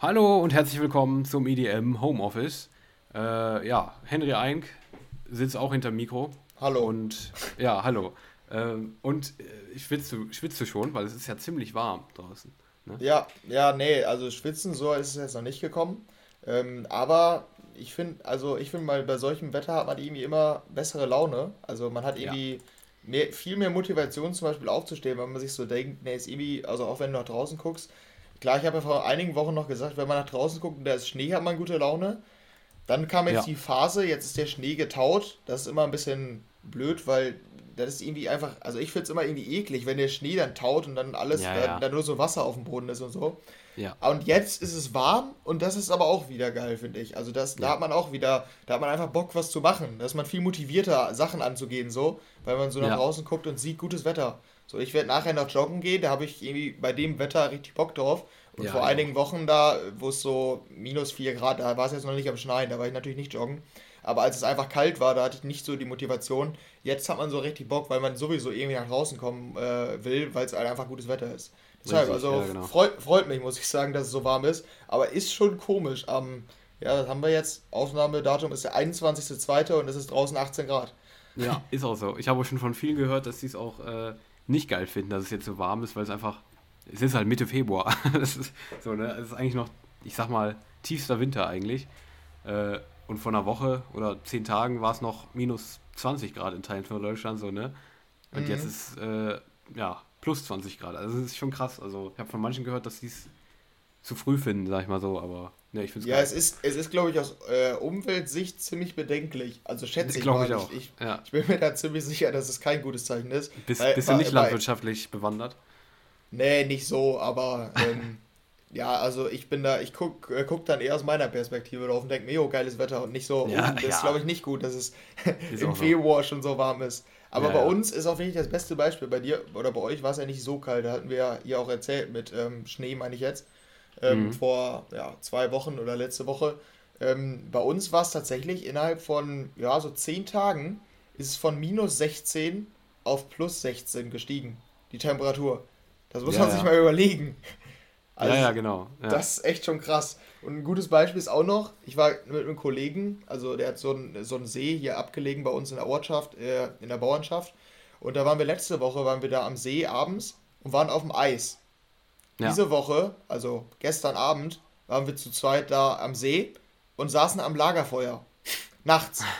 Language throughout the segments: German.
Hallo und herzlich willkommen zum EDM Homeoffice. Äh, ja, Henry Eink sitzt auch hinter Mikro. Hallo. Und ja, hallo. Ähm, und äh, ich schwitze, schwitze schon, weil es ist ja ziemlich warm draußen. Ne? Ja, ja, nee, also schwitzen so ist es jetzt noch nicht gekommen. Ähm, aber ich finde, also ich finde mal, bei solchem Wetter hat man irgendwie immer bessere Laune. Also man hat irgendwie ja. mehr, viel mehr Motivation zum Beispiel aufzustehen, wenn man sich so denkt, nee, ist irgendwie, also auch wenn du nach draußen guckst, klar, ich habe ja vor einigen Wochen noch gesagt, wenn man nach draußen guckt und da ist Schnee, hat man gute Laune. Dann kam jetzt ja. die Phase, jetzt ist der Schnee getaut. Das ist immer ein bisschen blöd, weil das ist irgendwie einfach, also ich finde es immer irgendwie eklig, wenn der Schnee dann taut und dann alles, ja, dann, dann, nur so Wasser auf dem Boden ist und so. Ja. Und jetzt ist es warm und das ist aber auch wieder geil, finde ich. Also das, da hat man auch wieder, da hat man einfach Bock, was zu machen. Da ist man viel motivierter, Sachen anzugehen, so, weil man so nach draußen guckt und sieht gutes Wetter. So, ich werde nachher noch joggen gehen, da habe ich irgendwie bei dem Wetter richtig Bock drauf. Und ja, vor ja. einigen Wochen da, wo es so minus 4 Grad, da war es jetzt noch nicht am Schneien, da war ich natürlich nicht joggen. Aber als es einfach kalt war, da hatte ich nicht so die Motivation. Jetzt hat man so richtig Bock, weil man sowieso irgendwie nach draußen kommen äh, will, weil es halt einfach gutes Wetter ist. Deshalb, richtig, also ja, genau. freut, freut mich, muss ich sagen, dass es so warm ist. Aber ist schon komisch. Am, ja, das haben wir jetzt. Aufnahmedatum ist der 21.02. und es ist draußen 18 Grad. Ja, ist auch so. Ich habe schon von vielen gehört, dass sie es auch äh, nicht geil finden, dass es jetzt so warm ist, weil es einfach. Es ist halt Mitte Februar. das ist so, ne? Es ist eigentlich noch, ich sag mal, tiefster Winter eigentlich. Äh, und vor einer Woche oder zehn Tagen war es noch minus 20 Grad in Teilen von Deutschland, so, ne? Und mhm. jetzt ist, äh, ja, plus 20 Grad. Also, das ist schon krass. Also, ich habe von manchen gehört, dass sie es zu früh finden, sag ich mal so, aber ne, ich finde es Ja, geil. es ist, es ist glaube ich, aus äh, Umweltsicht ziemlich bedenklich. Also, schätze ich glaube ich auch. Ich, ja. ich, bin mir da ziemlich sicher, dass es kein gutes Zeichen ist. Bist, weil, bist du nicht weil, landwirtschaftlich bewandert? Nee, nicht so, aber. Ähm, ja, also ich bin da, ich guck, äh, guck dann eher aus meiner Perspektive drauf und denke mir, jo, geiles Wetter und nicht so, ja, oh, das ja. ist glaube ich nicht gut, dass es im Februar schon so warm ist. Aber ja, bei uns ist auch wirklich das beste Beispiel. Bei dir oder bei euch war es ja nicht so kalt. Da hatten wir ja hier auch erzählt mit ähm, Schnee, meine ich jetzt, ähm, mhm. vor ja, zwei Wochen oder letzte Woche. Ähm, bei uns war es tatsächlich innerhalb von ja, so zehn Tagen ist es von minus 16 auf plus 16 gestiegen, die Temperatur. Das muss man sich mal überlegen. Also, ja, ja, genau. Ja. Das ist echt schon krass. Und ein gutes Beispiel ist auch noch, ich war mit einem Kollegen, also der hat so einen, so einen See hier abgelegen bei uns in der Ortschaft, äh, in der Bauernschaft. Und da waren wir letzte Woche, waren wir da am See abends und waren auf dem Eis. Ja. Diese Woche, also gestern Abend, waren wir zu zweit da am See und saßen am Lagerfeuer. Nachts.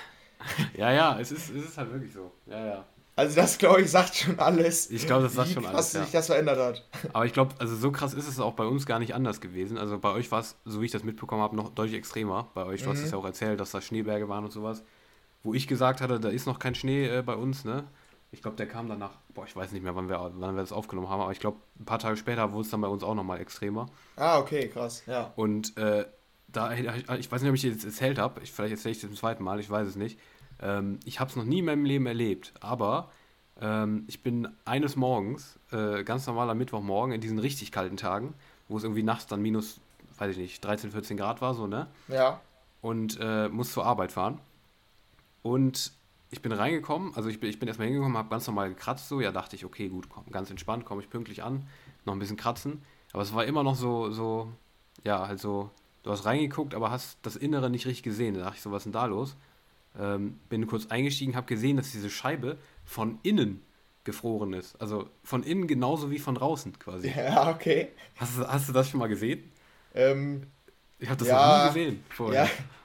Ja, ja, es ist, es ist halt wirklich so. Ja, ja. Also das, glaube ich, sagt schon alles. Ich glaube, das sagt schon alles. Wie sich das verändert hat. Aber ich glaube, also so krass ist es auch bei uns gar nicht anders gewesen. Also bei euch war es, so wie ich das mitbekommen habe, noch deutlich extremer. Bei euch, du mhm. hast es ja auch erzählt, dass da Schneeberge waren und sowas. Wo ich gesagt hatte, da ist noch kein Schnee äh, bei uns, ne? Ich glaube, der kam danach, boah, ich weiß nicht mehr, wann wir, wann wir das aufgenommen haben, aber ich glaube, ein paar Tage später wurde es dann bei uns auch nochmal extremer. Ah, okay, krass, ja. Und äh, da, ich weiß nicht, ob ich jetzt erzählt habe, vielleicht erzähle ich das zum zweiten Mal, ich weiß es nicht. Ähm, ich habe es noch nie in meinem Leben erlebt, aber ähm, ich bin eines Morgens, äh, ganz normaler Mittwochmorgen, in diesen richtig kalten Tagen, wo es irgendwie nachts dann minus, weiß ich nicht, 13, 14 Grad war, so, ne? Ja. Und äh, muss zur Arbeit fahren. Und ich bin reingekommen, also ich bin, ich bin erstmal hingekommen, habe ganz normal gekratzt, so, ja, dachte ich, okay, gut, komm, ganz entspannt, komme ich pünktlich an, noch ein bisschen kratzen. Aber es war immer noch so, so, ja, halt so, du hast reingeguckt, aber hast das Innere nicht richtig gesehen. Da dachte ich so, was ist denn da los? Ähm, bin kurz eingestiegen, habe gesehen, dass diese Scheibe von innen gefroren ist. Also von innen genauso wie von draußen quasi. Ja, okay. Hast, hast du das schon mal gesehen? Ähm, ich habe das ja, noch nie gesehen vorher. Ja,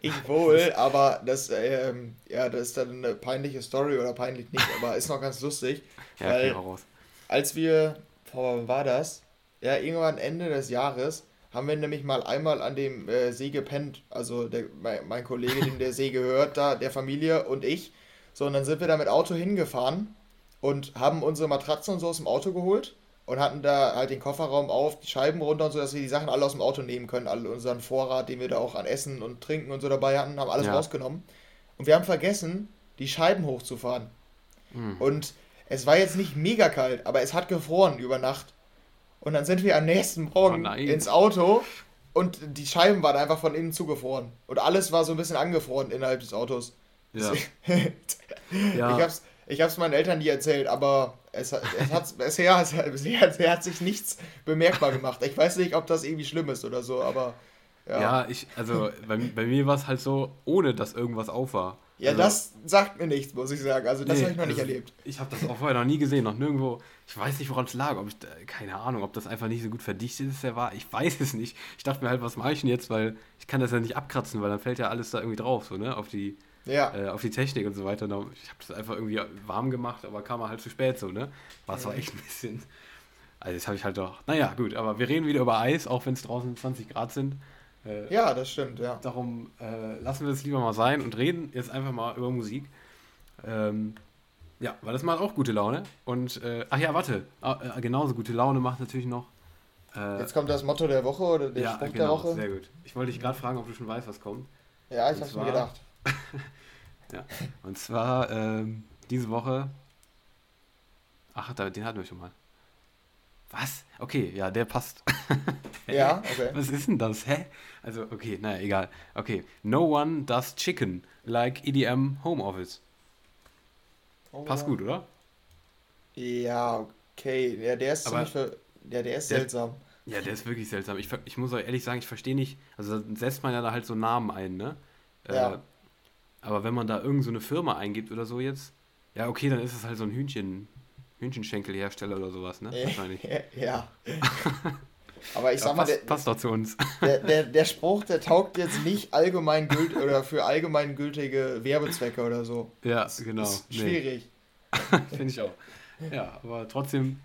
ich wohl, aber das, ähm, ja, das ist dann eine peinliche Story oder peinlich nicht, aber ist noch ganz lustig. ja, weil, raus. Als wir, boah, wann war das? Ja, irgendwann Ende des Jahres haben wir nämlich mal einmal an dem äh, See gepennt. Also der, mein, mein Kollege, dem der See gehört, da, der Familie und ich. So, und dann sind wir da mit Auto hingefahren und haben unsere Matratzen und so aus dem Auto geholt und hatten da halt den Kofferraum auf, die Scheiben runter und so, dass wir die Sachen alle aus dem Auto nehmen können. All unseren Vorrat, den wir da auch an Essen und Trinken und so dabei hatten, haben alles ja. rausgenommen. Und wir haben vergessen, die Scheiben hochzufahren. Mhm. Und es war jetzt nicht mega kalt, aber es hat gefroren über Nacht. Und dann sind wir am nächsten Morgen oh ins Auto und die Scheiben waren einfach von innen zugefroren. Und alles war so ein bisschen angefroren innerhalb des Autos. Ja. ja. Ich hab's, ich hab's meinen Eltern nie erzählt, aber es, es hat, bisher, es, bisher, bisher hat sich nichts bemerkbar gemacht. Ich weiß nicht, ob das irgendwie schlimm ist oder so, aber. Ja, ja ich, also bei, bei mir war es halt so, ohne dass irgendwas auf war. Ja, also, das sagt mir nichts, muss ich sagen. Also das nee, habe ich noch nicht also, erlebt. Ich habe das auch vorher noch nie gesehen, noch nirgendwo. Ich weiß nicht, woran es lag. Ob ich, keine Ahnung, ob das einfach nicht so gut verdichtet ist, der war. Ich weiß es nicht. Ich dachte mir halt, was mache ich denn jetzt, weil ich kann das ja nicht abkratzen, weil dann fällt ja alles da irgendwie drauf, so, ne, auf die, ja. äh, auf die Technik und so weiter. Ich habe das einfach irgendwie warm gemacht, aber kam halt zu spät, so, ne. War zwar echt ein bisschen. Also das habe ich halt doch. Naja, gut, aber wir reden wieder über Eis, auch wenn es draußen 20 Grad sind. Äh, ja, das stimmt, ja. Darum äh, lassen wir es lieber mal sein und reden jetzt einfach mal über Musik. Ähm, ja, weil das macht auch gute Laune. Und, äh, ach ja, warte, ah, äh, genauso gute Laune macht natürlich noch. Äh, jetzt kommt das Motto der Woche oder der ja, Spruch genau, der Woche. Sehr gut. Ich wollte dich gerade fragen, ob du schon weißt, was kommt. Ja, ich habe mir gedacht. ja, und zwar ähm, diese Woche. Ach, den hatten wir schon mal. Was? Okay, ja, der passt. ja, okay. Was ist denn das? Hä? Also, okay, naja, egal. Okay. No one does chicken like EDM Home Office. Oh, passt gut, oder? Ja, okay. Ja, der ist Aber ziemlich. Ja, der ist der, seltsam. Ja, der ist wirklich seltsam. Ich, ich muss euch ehrlich sagen, ich verstehe nicht. Also, setzt man ja da halt so Namen ein, ne? Äh, ja. Äh, aber wenn man da irgendeine so eine Firma eingibt oder so jetzt, ja, okay, dann ist es halt so ein Hühnchen. Hühnchenschenkelhersteller oder sowas, ne? Wahrscheinlich. ja. Aber ich sag ja, mal, passt, der, passt doch zu uns. Der, der, der Spruch, der taugt jetzt nicht allgemein gültig oder für allgemein gültige Werbezwecke oder so. Ja, das genau. Ist schwierig. Nee. Finde ich auch. Ja, aber trotzdem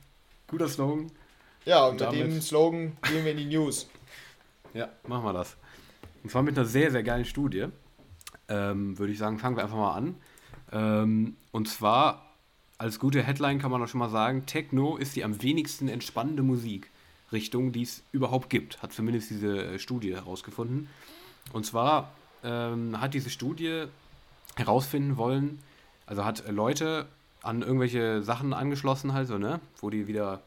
guter Slogan. Ja, und, und mit dem Slogan gehen wir in die News. Ja, machen wir das. Und zwar mit einer sehr, sehr geilen Studie. Ähm, Würde ich sagen, fangen wir einfach mal an. Ähm, und zwar als gute Headline kann man auch schon mal sagen, Techno ist die am wenigsten entspannende Musikrichtung, die es überhaupt gibt, hat zumindest diese äh, Studie herausgefunden. Und zwar ähm, hat diese Studie herausfinden wollen, also hat Leute an irgendwelche Sachen angeschlossen, halt so, ne, wo die wieder,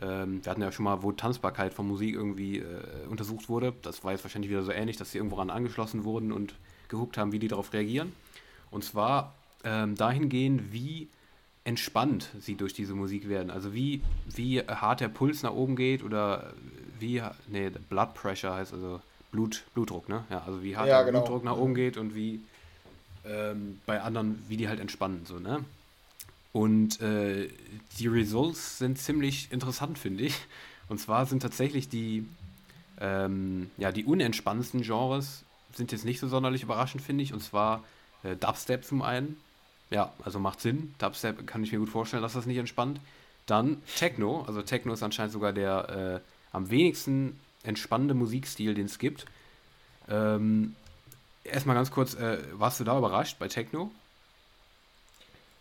ähm, wir hatten ja schon mal, wo Tanzbarkeit von Musik irgendwie äh, untersucht wurde. Das war jetzt wahrscheinlich wieder so ähnlich, dass sie irgendwo an angeschlossen wurden und geguckt haben, wie die darauf reagieren. Und zwar ähm, dahingehend, wie entspannt sie durch diese Musik werden. Also wie, wie hart der Puls nach oben geht oder wie, nee, Blood Pressure heißt also Blut, Blutdruck, ne? Ja, also wie hart ja, der genau. Blutdruck nach oben geht und wie ähm, bei anderen, wie die halt entspannen, so, ne? Und äh, die Results sind ziemlich interessant, finde ich. Und zwar sind tatsächlich die, ähm, ja, die unentspannendsten Genres sind jetzt nicht so sonderlich überraschend, finde ich. Und zwar äh, Dubstep zum einen, ja, also macht Sinn. Dubstep kann ich mir gut vorstellen, dass das nicht entspannt. Dann Techno. Also Techno ist anscheinend sogar der äh, am wenigsten entspannende Musikstil, den es gibt. Ähm, erstmal ganz kurz, äh, warst du da überrascht bei Techno?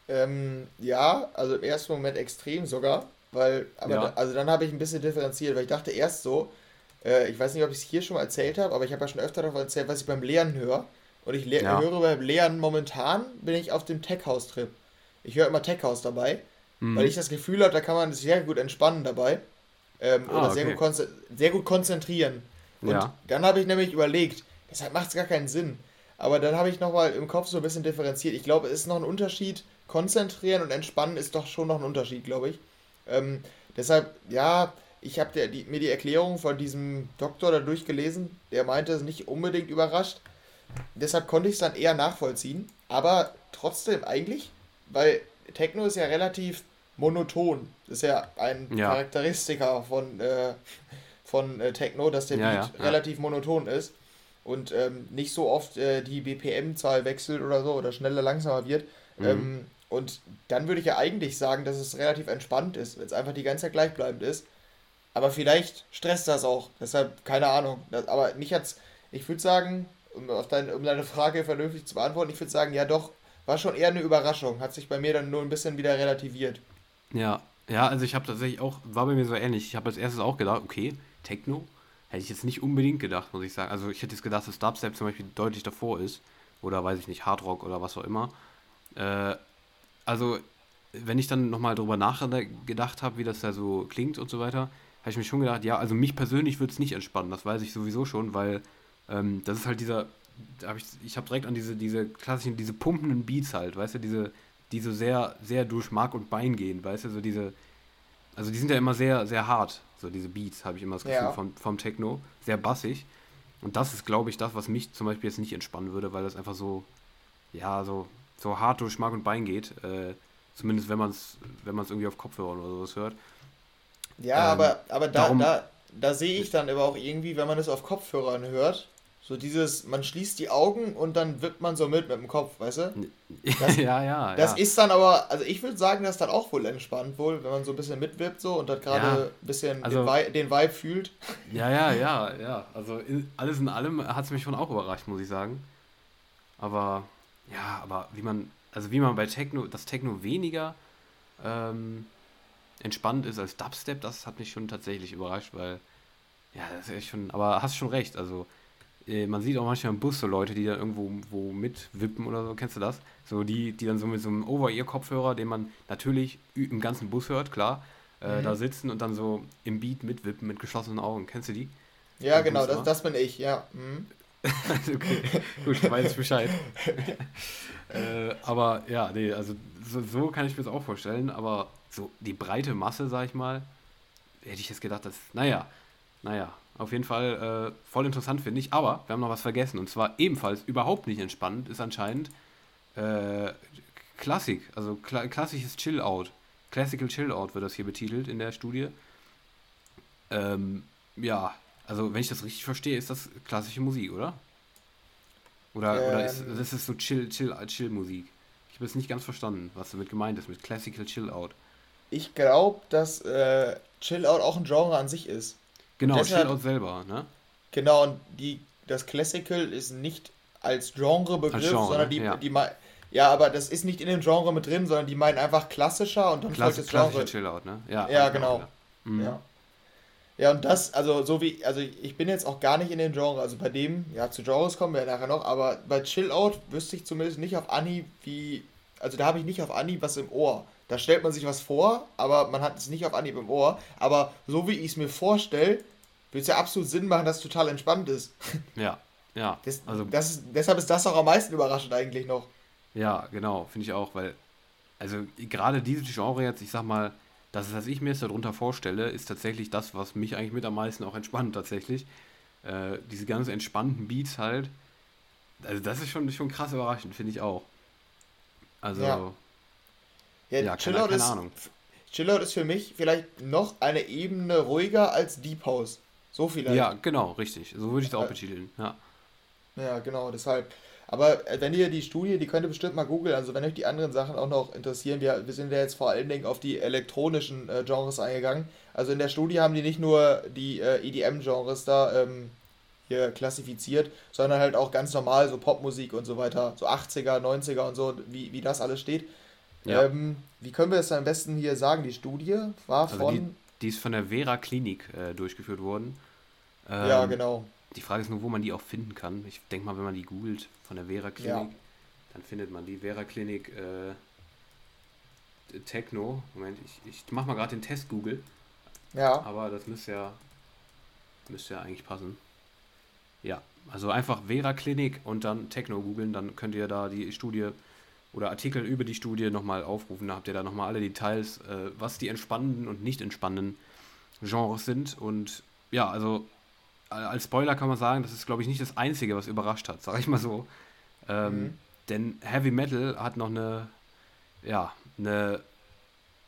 Ähm, ja, also im ersten Moment extrem sogar, weil, aber ja. da, also dann habe ich ein bisschen differenziert, weil ich dachte erst so, äh, ich weiß nicht, ob ich es hier schon mal erzählt habe, aber ich habe ja schon öfter davon erzählt, was ich beim Lernen höre. Und ich ja. höre beim Lehren momentan, bin ich auf dem Tech-House-Trip. Ich höre immer Tech-House dabei, mhm. weil ich das Gefühl habe, da kann man sich sehr gut entspannen dabei. Ähm, ah, oder sehr, okay. gut sehr gut konzentrieren. Und ja. dann habe ich nämlich überlegt, deshalb macht es gar keinen Sinn. Aber dann habe ich nochmal im Kopf so ein bisschen differenziert. Ich glaube, es ist noch ein Unterschied. Konzentrieren und entspannen ist doch schon noch ein Unterschied, glaube ich. Ähm, deshalb, ja, ich habe mir die Erklärung von diesem Doktor da durchgelesen. Der meinte, es nicht unbedingt überrascht. Deshalb konnte ich es dann eher nachvollziehen. Aber trotzdem eigentlich, weil Techno ist ja relativ monoton. Das ist ja ein ja. Charakteristika von, äh, von äh, Techno, dass der ja, Beat ja, relativ monoton ist und ähm, nicht so oft äh, die BPM-Zahl wechselt oder so oder schneller, langsamer wird. Mhm. Ähm, und dann würde ich ja eigentlich sagen, dass es relativ entspannt ist, wenn es einfach die ganze Zeit gleichbleibend ist. Aber vielleicht stresst das auch. Deshalb, keine Ahnung. Das, aber mich hat's, ich würde sagen, um, auf dein, um deine Frage vernünftig zu beantworten, ich würde sagen, ja doch, war schon eher eine Überraschung. Hat sich bei mir dann nur ein bisschen wieder relativiert. Ja, ja, also ich habe tatsächlich auch, war bei mir so ähnlich. Ich habe als erstes auch gedacht, okay, Techno, hätte ich jetzt nicht unbedingt gedacht, muss ich sagen. Also ich hätte jetzt gedacht, dass Dubstep zum Beispiel deutlich davor ist. Oder weiß ich nicht, Hardrock oder was auch immer. Äh, also, wenn ich dann nochmal drüber nachgedacht habe, wie das da so klingt und so weiter, habe ich mir schon gedacht, ja, also mich persönlich würde es nicht entspannen. Das weiß ich sowieso schon, weil ähm, das ist halt dieser, hab ich, ich habe direkt an diese, diese klassischen, diese pumpenden Beats halt, weißt du, diese die so sehr, sehr durch Mark und Bein gehen, weißt du, so diese, also die sind ja immer sehr, sehr hart, so diese Beats, habe ich immer das Gefühl Ja. vom, vom Techno, sehr bassig. Und das ist, glaube ich, das, was mich zum Beispiel jetzt nicht entspannen würde, weil das einfach so, ja, so, so hart durch Mark und Bein geht. Äh, zumindest wenn man es wenn man's irgendwie auf Kopfhörern oder sowas hört. Ja, Ähm, aber, aber da, darum- da, da sehe ich dann aber auch irgendwie, wenn man es auf Kopfhörern hört, so dieses, man schließt die Augen und dann wippt man so mit mit dem Kopf, weißt du? Das- ja, ja, Das ja. ist dann aber, also ich würde sagen, das ist dann auch wohl entspannt wohl, wenn man so ein bisschen mitwippt so und dann gerade Ja, ein bisschen also- den, Vi den Vibe fühlt. Ja, ja, ja, ja. Also in, alles in allem hat es mich schon auch überrascht, muss ich sagen. Aber ja, aber wie man, also wie man bei Techno, das Techno weniger ähm, entspannt ist als Dubstep, das hat mich schon tatsächlich überrascht, weil ja, das ist echt schon, aber hast schon recht, also äh, man sieht auch manchmal im Bus so Leute, die dann irgendwo wo mitwippen oder so, kennst du das? So die, die dann so mit so einem Over-Ear-Kopfhörer, den man natürlich im ganzen Bus hört, klar, äh, Mhm. da sitzen und dann so im Beat mitwippen mit geschlossenen Augen. Kennst du die? Ja, Im genau, Bus, das, wa? das bin ich, ja. Mhm. okay, gut, weiß ich Bescheid. äh, aber ja, nee, also so, so kann ich mir das auch vorstellen, aber so die breite Masse, sag ich mal, hätte ich jetzt gedacht, dass, naja, naja, auf jeden Fall äh, voll interessant finde ich, aber wir haben noch was vergessen und zwar ebenfalls überhaupt nicht entspannend ist anscheinend äh, Klassik, also kla klassisches Chill-Out. Classical Chill-Out wird das hier betitelt in der Studie. Ähm, ja, also wenn ich das richtig verstehe, ist das klassische Musik, oder? Oder, oder ist Ähm. das ist so Chill, Chill, Chill Musik? Ich habe jetzt nicht ganz verstanden, was damit gemeint ist mit Classical Chill Out. Ich glaube, dass äh, Chill Out auch ein Genre an sich ist. Genau, deshalb- Chill Out selber, ne? Genau, und die, das Classical ist nicht als Genre, sondern die, ja. die ja, aber das ist nicht in dem Genre mit drin, sondern die meinen einfach klassischer und dann folgt Klassi das Genre. Chill Out, ne? Ja, Ja, genau. Mhm. Ja. Ja, und das, also so wie, also ich bin jetzt auch gar nicht in dem Genre, also bei dem, ja, zu Genres kommen wir ja nachher noch, aber bei Chill Out wüsste ich zumindest nicht auf Anhieb, wie, also da habe ich nicht auf Anhieb was im Ohr. Da stellt man sich was vor, aber man hat es nicht auf Anhieb im Ohr. Aber so wie ich es mir vorstelle, würde es ja absolut Sinn machen, dass es total entspannt ist. Ja, ja. Das, also das ist, deshalb ist das auch am meisten überraschend eigentlich noch. Ja, genau, finde ich auch, weil, also gerade dieses Genre jetzt, ich sag mal, das, was ich mir jetzt darunter vorstelle, ist tatsächlich das, was mich eigentlich mit am meisten auch entspannt, tatsächlich. Äh, diese ganz entspannten Beats halt. Also, das ist schon, schon krass überraschend, finde ich auch. Also, Ja. Ja, Ja, Chill keine- keine ist, Ahnung. Chill Out ist für mich vielleicht noch eine Ebene ruhiger als Deep House. So vielleicht. ja, genau, richtig. So würde ich es auch Äh, betiteln. Ja, Ja, genau, deshalb. Aber äh, wenn ihr die Studie, die könnt ihr bestimmt mal googeln, also wenn euch die anderen Sachen auch noch interessieren, wir, wir sind ja jetzt vor allen Dingen auf die elektronischen äh, Genres eingegangen. Also in der Studie haben die nicht nur die äh, EDM-Genres da ähm, hier klassifiziert, sondern halt auch ganz normal so Popmusik und so weiter, so 80er, 90er und so, wie, wie das alles steht. Ja. Ähm, wie können wir es am besten hier sagen? Die Studie war Also von. die ist von der Vera Klinik äh, durchgeführt worden. ja, Ähm, genau. Die Frage ist nur, wo man die auch finden kann. Ich denke mal, wenn man die googelt von der Vera Klinik, Ja. dann findet man die Vera Klinik äh, Techno. Moment, ich, ich mache mal gerade den Test Google, Ja, aber das müsste ja, müsste ja eigentlich passen. Ja, also einfach Vera Klinik und dann Techno googeln, dann könnt ihr da die Studie oder Artikel über die Studie nochmal aufrufen. Da habt ihr da nochmal alle Details, äh, was die entspannenden und nicht entspannenden Genres sind. Und ja, also als Spoiler kann man sagen, das ist, glaube ich, nicht das Einzige, was überrascht hat, sage ich mal so. Ähm, Mhm. Denn Heavy Metal hat noch eine, ja, eine,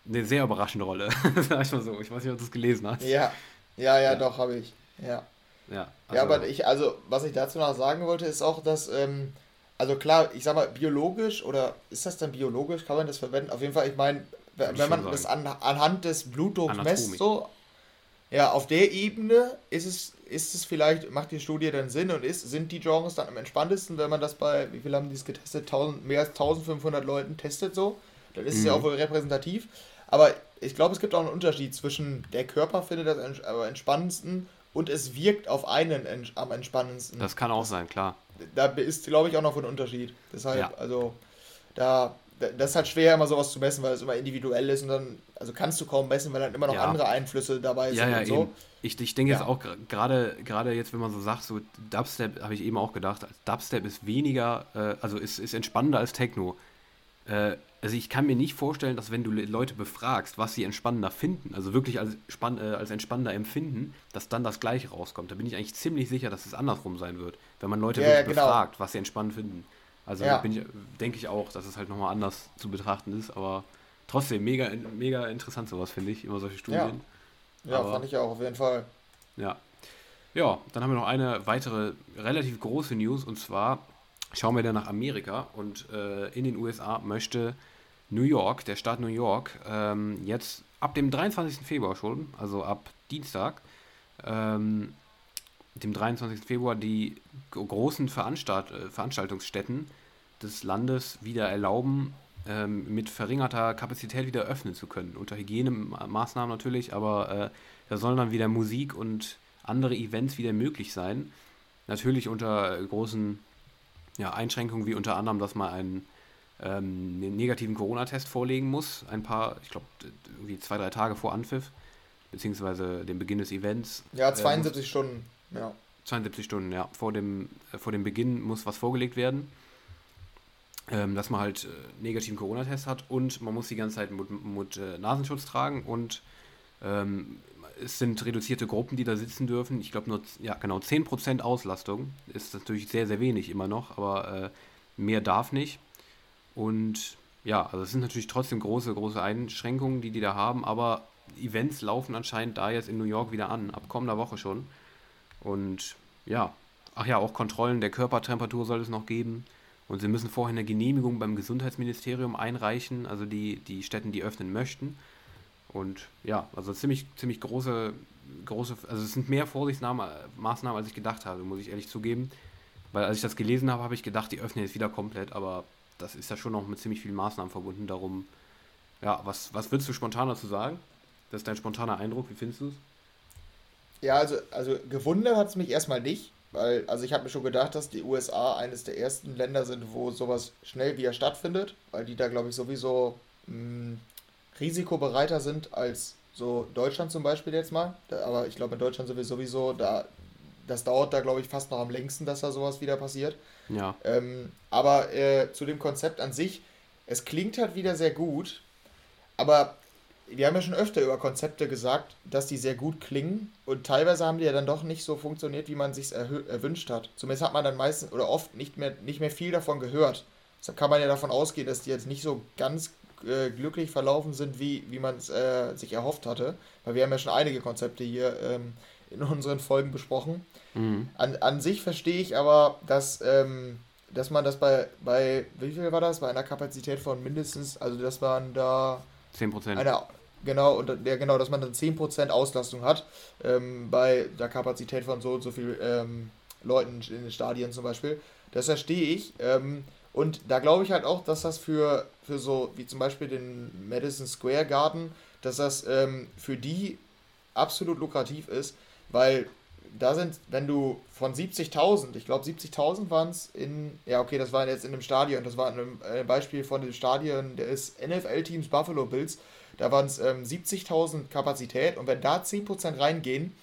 eine sehr überraschende Rolle, sag ich mal so. Ich weiß nicht, ob du es gelesen hast. ja, ja, ja, Ja. doch, habe ich. Ja. Ja, Ja, also- aber ich, also, was ich dazu noch sagen wollte, ist auch, dass, ähm, also klar, ich sag mal, biologisch oder ist das dann biologisch, kann man das verwenden? Auf jeden Fall, ich meine, wenn ich man das an, anhand des Blutdrucks messt, so, ja, auf der Ebene ist es, ist es vielleicht, macht die Studie dann Sinn und ist, sind die Genres dann am entspanntesten, wenn man das bei, wie viel haben die es getestet? 1000, mehr als 1500 Leuten testet so, dann ist es ja Mhm. auch wohl repräsentativ. Aber ich glaube, es gibt auch einen Unterschied zwischen der Körper findet das am entspannendsten und es wirkt auf einen am entspannendsten. das kann auch sein, klar. Da ist, glaube ich, auch noch ein Unterschied. Deshalb, Ja. also, da, da- das ist halt schwer, immer sowas zu messen, weil es immer individuell ist und dann, also kannst du kaum messen, weil dann immer noch Ja. andere Einflüsse dabei sind Ja, ja, und so. eben. Ich, ich denke jetzt auch gerade gerade jetzt, wenn man so sagt, so Dubstep, habe ich eben auch gedacht, Dubstep ist weniger, äh, also ist, ist entspannender als Techno. Äh, also ich kann mir nicht vorstellen, dass wenn du Leute befragst, was sie entspannender finden, also wirklich als, spann, äh, als entspannender empfinden, dass dann das gleiche rauskommt. Da bin ich eigentlich ziemlich sicher, dass es andersrum sein wird, wenn man Leute ja, wirklich genau. befragt, was sie entspannend finden. Also ja. ich, denke ich auch, dass es halt nochmal anders zu betrachten ist, aber trotzdem mega, mega interessant sowas, finde ich, immer solche Studien. Ja, ja aber, fand ich auch, auf jeden Fall. Ja. Ja, dann haben wir noch eine weitere relativ große News und zwar schauen wir dann nach Amerika und äh, in den USA möchte New York, der Staat New York, ähm, jetzt ab dem 23. Februar schon, also ab Dienstag, ähm, dem 23. Februar, die großen Veranstalt äh, Veranstaltungsstätten des Landes wieder erlauben, ähm, mit verringerter Kapazität wieder öffnen zu können. Unter Hygienemaßnahmen natürlich, aber äh, da sollen dann wieder Musik und andere Events wieder möglich sein. Natürlich unter großen ja, Einschränkungen, wie unter anderem, dass man einen ähm, einen negativen Corona-Test vorlegen muss, ein paar, ich glaube, irgendwie zwei, drei Tage vor Anpfiff, beziehungsweise dem Beginn des Events. Ja, 72 äh, Stunden, ja. 72 Stunden, ja. Vor dem, äh, vor dem Beginn muss was vorgelegt werden, ähm, dass man halt äh, negativen Corona-Test hat und man muss die ganze Zeit mit, mit äh, Nasenschutz tragen und ähm, es sind reduzierte Gruppen, die da sitzen dürfen. Ich glaube nur, ja genau, 10% Auslastung ist natürlich sehr, sehr wenig immer noch, aber äh, mehr darf nicht. Und ja, also es sind natürlich trotzdem große, große Einschränkungen, die die da haben, aber Events laufen anscheinend da jetzt in New York wieder an, ab kommender Woche schon. Und ja, ach ja, auch Kontrollen der Körpertemperatur soll es noch geben. Und sie müssen vorher eine Genehmigung beim Gesundheitsministerium einreichen, also die, die Städten, die öffnen möchten. Und ja, also ziemlich, ziemlich große, große, also es sind mehr Vorsichtsmaßnahmen, als ich gedacht habe, muss ich ehrlich zugeben. Weil als ich das gelesen habe, habe ich gedacht, die öffnen jetzt wieder komplett, aber das ist ja schon noch mit ziemlich vielen Maßnahmen verbunden. Darum, ja, was, was würdest du spontan dazu sagen? Das ist dein spontaner Eindruck, wie findest du es? Ja, also, also gewundert hat es mich erstmal nicht, weil, also ich habe mir schon gedacht, dass die USA eines der ersten Länder sind, wo sowas schnell wieder stattfindet, weil die da, glaube ich, sowieso mh, hm, risikobereiter sind als so Deutschland zum Beispiel jetzt mal. aber ich glaube, in Deutschland sind wir sowieso, da, das dauert da, glaube ich, fast noch am längsten, dass da sowas wieder passiert. Ja. Ähm, aber äh, zu dem Konzept an sich, es klingt halt wieder sehr gut, aber wir haben ja schon öfter über Konzepte gesagt, dass die sehr gut klingen und teilweise haben die ja dann doch nicht so funktioniert, wie man sich erwünscht hat. Zumindest hat man dann meistens oder oft nicht mehr, nicht mehr viel davon gehört. Deshalb kann man ja davon ausgehen, dass die jetzt nicht so ganz äh, glücklich verlaufen sind, wie, wie man es äh, sich erhofft hatte. Weil wir haben ja schon einige Konzepte hier ähm, in unseren Folgen besprochen. Mhm. An, an sich verstehe ich aber, dass, ähm, dass man das bei, bei, wie viel war das? Bei einer Kapazität von mindestens, also dass man da 10%. Eine, genau, und ja, genau, dass man dann 10% Auslastung hat ähm, bei der Kapazität von so und so viel ähm, Leuten in den Stadien zum Beispiel. Das verstehe ich. Ähm, und da glaube ich halt auch, dass das für, für so, wie zum Beispiel den Madison Square Garden, dass das ähm, für die absolut lukrativ ist, weil da sind, wenn du von 70.000, ich glaube 70.000 waren es in, ja okay, das war jetzt in einem Stadion, das war ein, ein Beispiel von dem Stadion des NFL-Teams Buffalo Bills, da waren es ähm, 70.000 Kapazität und wenn da 10% reingehen,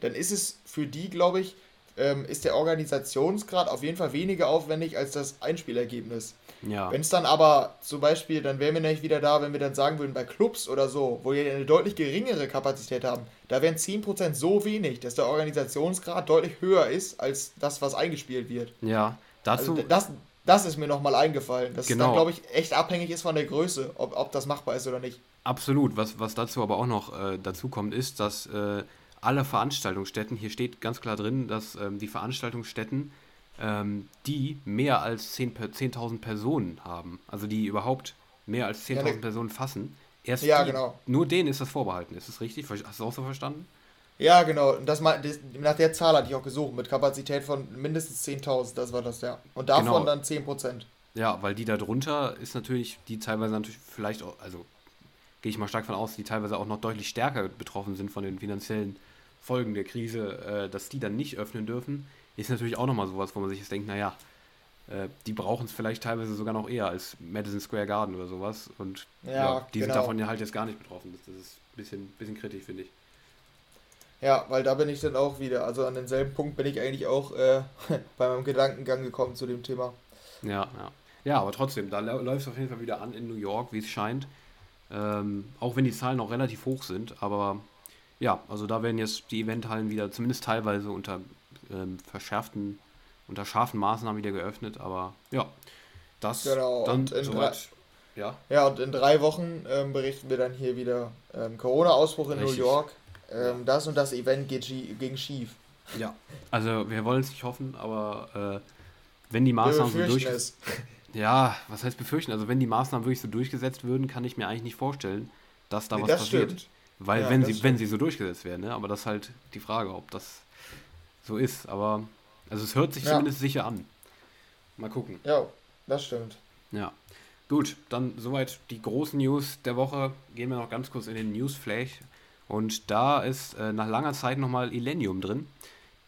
dann ist es für die, glaube ich, ähm, ist der Organisationsgrad auf jeden Fall weniger aufwendig als das Einspielergebnis. Ja. Wenn es dann aber zum Beispiel, dann wären wir nämlich wieder da, wenn wir dann sagen würden, bei Clubs oder so, wo wir eine deutlich geringere Kapazität haben, da wären 10% so wenig, dass der Organisationsgrad deutlich höher ist als das, was eingespielt wird. Ja, dazu. Also das, das ist mir nochmal eingefallen, dass genau. dann, glaube ich, echt abhängig ist von der Größe, ob, ob das machbar ist oder nicht. Absolut. Was, was dazu aber auch noch äh, dazu kommt, ist, dass äh, alle Veranstaltungsstätten, hier steht ganz klar drin, dass ähm, die Veranstaltungsstätten ähm, die mehr als 10.000 10 Personen haben, also die überhaupt mehr als 10.000 ja, ne. Personen fassen, erst ja, die, genau. nur denen ist das vorbehalten. Ist das richtig? Hast du das auch so verstanden? Ja, genau. Das, das, nach der Zahl hatte ich auch gesucht, mit Kapazität von mindestens 10.000, das war das, ja. Und davon genau. dann 10%. Ja, weil die da drunter ist natürlich, die teilweise natürlich vielleicht auch, also gehe ich mal stark von aus, die teilweise auch noch deutlich stärker betroffen sind von den finanziellen Folgen der Krise, äh, dass die dann nicht öffnen dürfen ist natürlich auch nochmal sowas, wo man sich jetzt denkt, naja, äh, die brauchen es vielleicht teilweise sogar noch eher als Madison Square Garden oder sowas. Und ja, ja die genau. sind davon ja halt jetzt gar nicht betroffen. Das, das ist ein bisschen, bisschen kritisch, finde ich. Ja, weil da bin ich dann auch wieder, also an denselben Punkt bin ich eigentlich auch äh, bei meinem Gedankengang gekommen zu dem Thema. Ja, ja. Ja, aber trotzdem, da läuft es auf jeden Fall wieder an in New York, wie es scheint. Ähm, auch wenn die Zahlen noch relativ hoch sind, aber ja, also da werden jetzt die Eventhallen wieder zumindest teilweise unter ähm, verschärften, unter scharfen Maßnahmen wieder geöffnet, aber ja, das genau, dann soweit. Ja. ja, und in drei Wochen ähm, berichten wir dann hier wieder ähm, Corona-Ausbruch in Richtig. New York. Ähm, das und das Event geht ging schief. Ja, also wir wollen es nicht hoffen, aber äh, wenn die Maßnahmen so durchgesetzt Ja, was heißt befürchten? Also wenn die Maßnahmen wirklich so durchgesetzt würden, kann ich mir eigentlich nicht vorstellen, dass da nee, was das passiert. Stimmt. Weil ja, wenn sie, wenn sie so durchgesetzt werden, ne? aber das ist halt die Frage, ob das so ist. Aber also es hört sich ja. zumindest sicher an. Mal gucken. Ja, das stimmt. Ja. Gut, dann soweit die großen News der Woche. Gehen wir noch ganz kurz in den Newsflash. Und da ist äh, nach langer Zeit nochmal Illenium drin.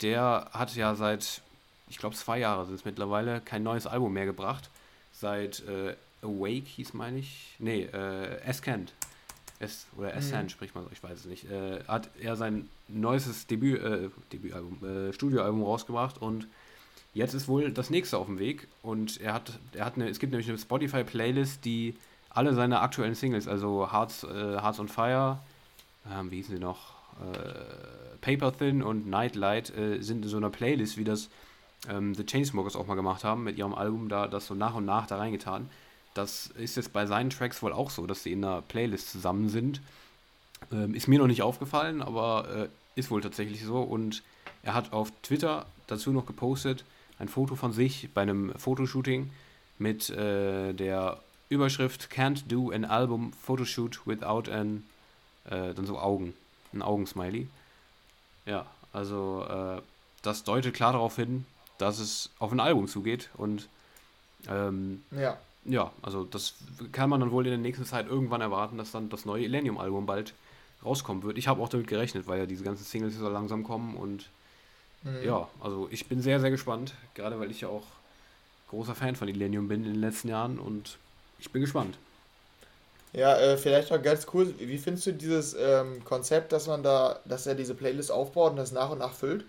Der hat ja seit, ich glaube, zwei Jahre sind es mittlerweile, kein neues Album mehr gebracht. Seit äh, Awake hieß, meine ich. Nee, äh, Ascent. Es, oder Ascent mhm. spricht man so, ich weiß es nicht. Äh, hat er sein neuestes Debüt, äh, Debütalbum, äh, Studioalbum rausgebracht und jetzt ist wohl das nächste auf dem Weg. Und er hat, er hat eine, es gibt nämlich eine Spotify-Playlist, die alle seine aktuellen Singles, also Hearts, äh, Hearts on Fire, ähm, wie hießen sie noch? Äh, Paper Thin und Nightlight äh, sind in so einer Playlist, wie das ähm, The Chainsmokers auch mal gemacht haben mit ihrem Album, da das so nach und nach da reingetan. Das ist jetzt bei seinen Tracks wohl auch so, dass sie in einer Playlist zusammen sind. Ähm, ist mir noch nicht aufgefallen, aber äh, ist wohl tatsächlich so. Und er hat auf Twitter dazu noch gepostet ein Foto von sich bei einem Fotoshooting mit äh, der Überschrift Can't do an album photoshoot without an äh, dann so Augen, ein Augensmiley. Ja, also äh, das deutet klar darauf hin, dass es auf ein Album zugeht und ähm, ja. ja, also das kann man dann wohl in der nächsten Zeit irgendwann erwarten, dass dann das neue Illenium-Album bald rauskommen wird. Ich habe auch damit gerechnet, weil ja diese ganzen Singles so langsam kommen und mhm. ja, also ich bin sehr, sehr gespannt, gerade weil ich ja auch großer Fan von Illenium bin in den letzten Jahren und ich bin gespannt. Ja, äh, vielleicht noch ganz cool, wie findest du dieses ähm, Konzept, dass man da, dass er diese Playlist aufbaut und das nach und nach füllt?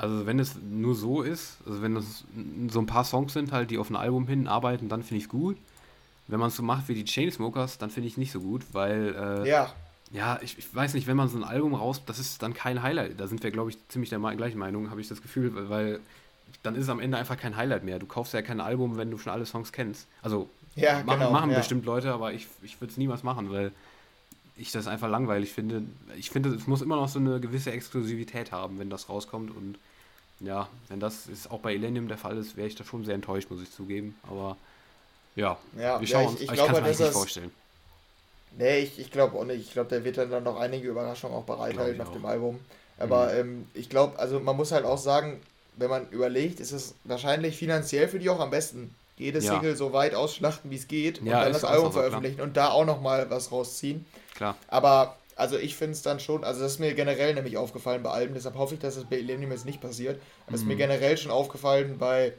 Also wenn es nur so ist, also wenn das so ein paar Songs sind halt, die auf ein Album hinarbeiten, dann finde ich es gut. Wenn man es so macht wie die Chainsmokers, dann finde ich es nicht so gut, weil äh, ja, ja ich, ich, weiß nicht, wenn man so ein Album raus, das ist dann kein Highlight. Da sind wir, glaube ich, ziemlich der gleichen Meinung, habe ich das Gefühl, weil dann ist es am Ende einfach kein Highlight mehr. Du kaufst ja kein Album, wenn du schon alle Songs kennst. Also ja, machen, genau, machen ja. bestimmt Leute, aber ich, ich würde es niemals machen, weil ich das einfach langweilig finde. Ich finde, es muss immer noch so eine gewisse Exklusivität haben, wenn das rauskommt und ja, wenn das ist auch bei Elenium der Fall ist, wäre ich da schon sehr enttäuscht, muss ich zugeben. Aber ja, ja wir schauen ja, ich, ich, ich kann es mir eigentlich nicht vorstellen. Nee, ich, ich glaube auch nicht. Ich glaube, der wird dann, dann noch einige Überraschungen auch bereithalten auf dem Album. Aber mhm. ähm, ich glaube, also man muss halt auch sagen, wenn man überlegt, ist es wahrscheinlich finanziell für die auch am besten. Jede ja. Single so weit ausschlachten, wie es geht und dann das Album veröffentlichen klar. und da auch nochmal was rausziehen. Klar. Aber also ich finde es dann schon, also das ist mir generell nämlich aufgefallen bei Alben, deshalb hoffe ich, dass das bei Illenium jetzt nicht passiert. Das mhm. ist mir mhm. generell schon aufgefallen bei,